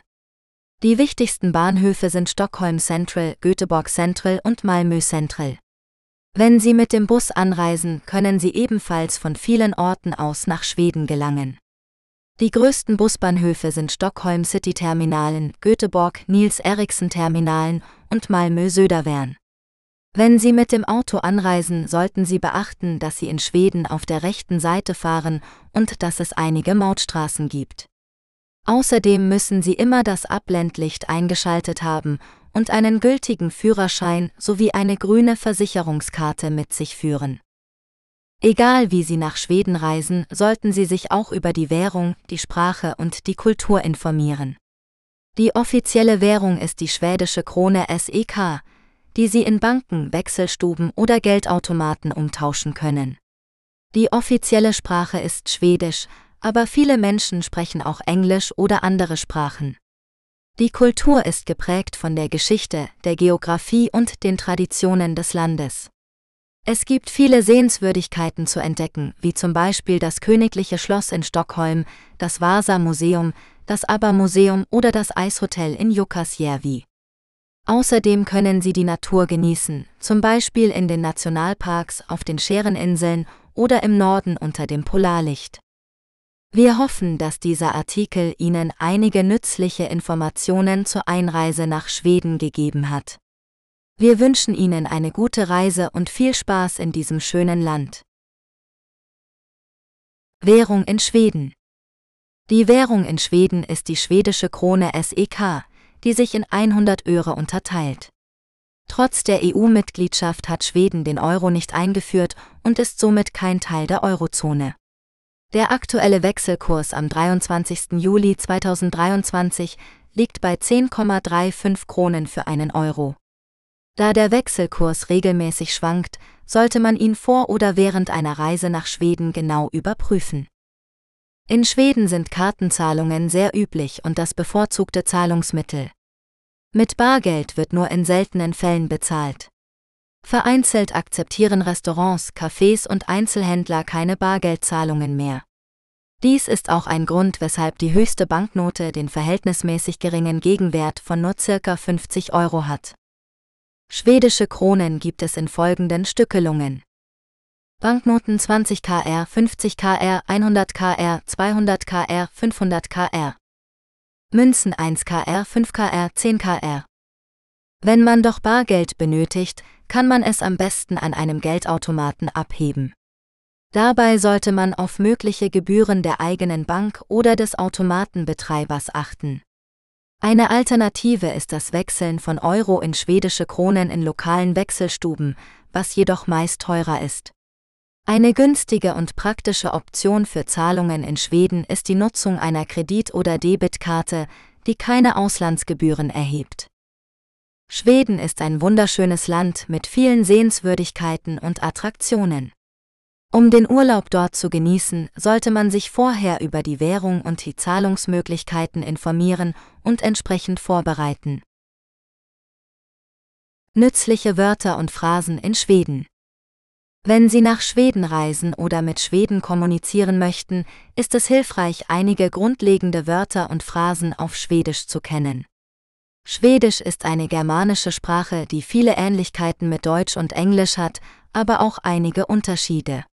A: Die wichtigsten Bahnhöfe sind Stockholm Central, Göteborg Central und Malmö Central. Wenn Sie mit dem Bus anreisen, können Sie ebenfalls von vielen Orten aus nach Schweden gelangen. Die größten Busbahnhöfe sind Stockholm City Terminalen, Göteborg Nils Eriksen Terminalen und Malmö Södervärn. Wenn Sie mit dem Auto anreisen, sollten Sie beachten, dass Sie in Schweden auf der rechten Seite fahren und dass es einige Mautstraßen gibt. Außerdem müssen Sie immer das Abblendlicht eingeschaltet haben und einen gültigen Führerschein sowie eine grüne Versicherungskarte mit sich führen. Egal wie Sie nach Schweden reisen, sollten Sie sich auch über die Währung, die Sprache und die Kultur informieren. Die offizielle Währung ist die schwedische Krone SEK, die Sie in Banken, Wechselstuben oder Geldautomaten umtauschen können. Die offizielle Sprache ist Schwedisch, aber viele Menschen sprechen auch Englisch oder andere Sprachen. Die Kultur ist geprägt von der Geschichte, der Geographie und den Traditionen des Landes. Es gibt viele Sehenswürdigkeiten zu entdecken, wie zum Beispiel das Königliche Schloss in Stockholm, das Vasa-Museum, das ABBA-Museum oder das Eishotel in Jukkasjärvi. Außerdem können Sie die Natur genießen, zum Beispiel in den Nationalparks, auf den Schereninseln oder im Norden unter dem Polarlicht. Wir hoffen, dass dieser Artikel Ihnen einige nützliche Informationen zur Einreise nach Schweden gegeben hat. Wir wünschen Ihnen eine gute Reise und viel Spaß in diesem schönen Land. Währung in Schweden Die Währung in Schweden ist die schwedische Krone SEK, die sich in 100 Öre unterteilt. Trotz der EU-Mitgliedschaft hat Schweden den Euro nicht eingeführt und ist somit kein Teil der Eurozone. Der aktuelle Wechselkurs am 23. Juli 2023 liegt bei 10,35 Kronen für einen Euro. Da der Wechselkurs regelmäßig schwankt, sollte man ihn vor oder während einer Reise nach Schweden genau überprüfen. In Schweden sind Kartenzahlungen sehr üblich und das bevorzugte Zahlungsmittel. Mit Bargeld wird nur in seltenen Fällen bezahlt. Vereinzelt akzeptieren Restaurants, Cafés und Einzelhändler keine Bargeldzahlungen mehr. Dies ist auch ein Grund, weshalb die höchste Banknote den verhältnismäßig geringen Gegenwert von nur circa 50 Euro hat. Schwedische Kronen gibt es in folgenden Stückelungen. Banknoten 20 kr, 50 kr, 100 kr, 200 kr, 500 kr. Münzen 1 kr, 5 kr, 10 kr. Wenn man doch Bargeld benötigt, kann man es am besten an einem Geldautomaten abheben. Dabei sollte man auf mögliche Gebühren der eigenen Bank oder des Automatenbetreibers achten. Eine Alternative ist das Wechseln von Euro in schwedische Kronen in lokalen Wechselstuben, was jedoch meist teurer ist. Eine günstige und praktische Option für Zahlungen in Schweden ist die Nutzung einer Kredit- oder Debitkarte, die keine Auslandsgebühren erhebt. Schweden ist ein wunderschönes Land mit vielen Sehenswürdigkeiten und Attraktionen. Um den Urlaub dort zu genießen, sollte man sich vorher über die Währung und die Zahlungsmöglichkeiten informieren und entsprechend vorbereiten. Nützliche Wörter und Phrasen in Schweden. Wenn Sie nach Schweden reisen oder mit Schweden kommunizieren möchten, ist es hilfreich, einige grundlegende Wörter und Phrasen auf Schwedisch zu kennen. Schwedisch ist eine germanische Sprache, die viele Ähnlichkeiten mit Deutsch und Englisch hat, aber auch einige Unterschiede.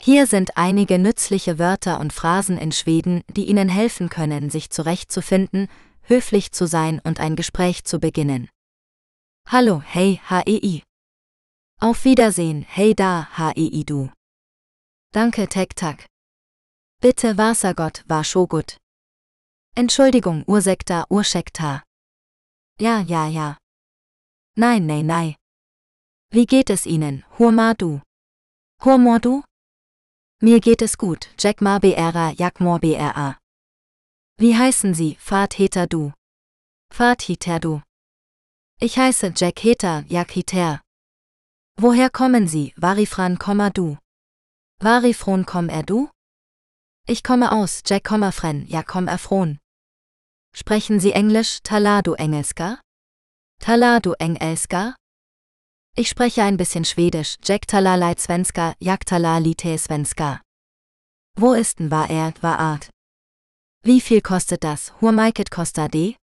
A: Hier sind einige nützliche Wörter und Phrasen in Schweden, die Ihnen helfen können, sich zurechtzufinden, höflich zu sein und ein Gespräch zu beginnen. Hallo, hey, HEI. Auf Wiedersehen, hey da, HEI du. Danke, Tek Tak. Bitte, Wassergott, war scho gut. Entschuldigung, Ursekta, Urschekta. Ja, ja, ja. Nein, nein, nein. Wie geht es Ihnen, Hurma du? Hurmor du? Mir geht es gut, Jack Ma BRA, Jakmor BRA. Wie heißen Sie, Fat Heter du? Fat Hiter du. Ich heiße Jack Heter, Jak Hiter. Woher kommen Sie, Varifran komma du? Varifron komm er du? Ich komme aus, Jack Kommerfren, ja komm erfron. Sprechen Sie Englisch, Taladu Engelska? Taladu Engelska? Ich spreche ein bisschen Schwedisch, Jack Talalai Svenska, Jak Talalite Svenska. Wo ist denn war er, war Art? Wie viel kostet das, Hurmaiket kostade?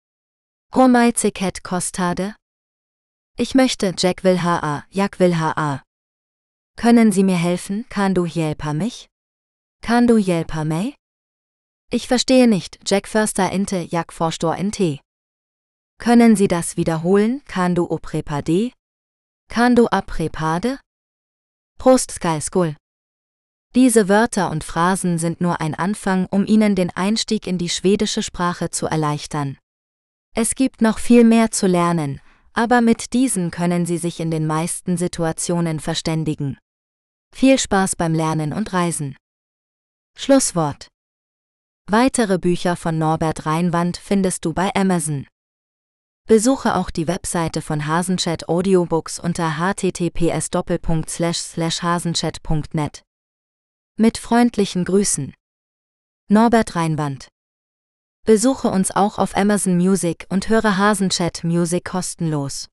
A: Hurmaizeket kostade? Ich möchte, Jack will ha, Jak will ha. Können Sie mir helfen, kann du hjälpa mich? Kann du hjälpa mig? Ich verstehe nicht, Jack Förster inte Jak Forstor inte. Können Sie das wiederholen, kan du oprepade? Kando aprepade? Prost Sky School. Diese Wörter und Phrasen sind nur ein Anfang, um Ihnen den Einstieg in die schwedische Sprache zu erleichtern. Es gibt noch viel mehr zu lernen, aber mit diesen können Sie sich in den meisten Situationen verständigen. Viel Spaß beim Lernen und Reisen. Schlusswort. Weitere Bücher von Norbert Reinwand findest du bei Amazon. Besuche auch die Webseite von Hasenchat Audiobooks unter https://hasenchat.net. Mit freundlichen Grüßen. Norbert Reinwand. Besuche uns auch auf Amazon Music und höre Hasenchat Music kostenlos.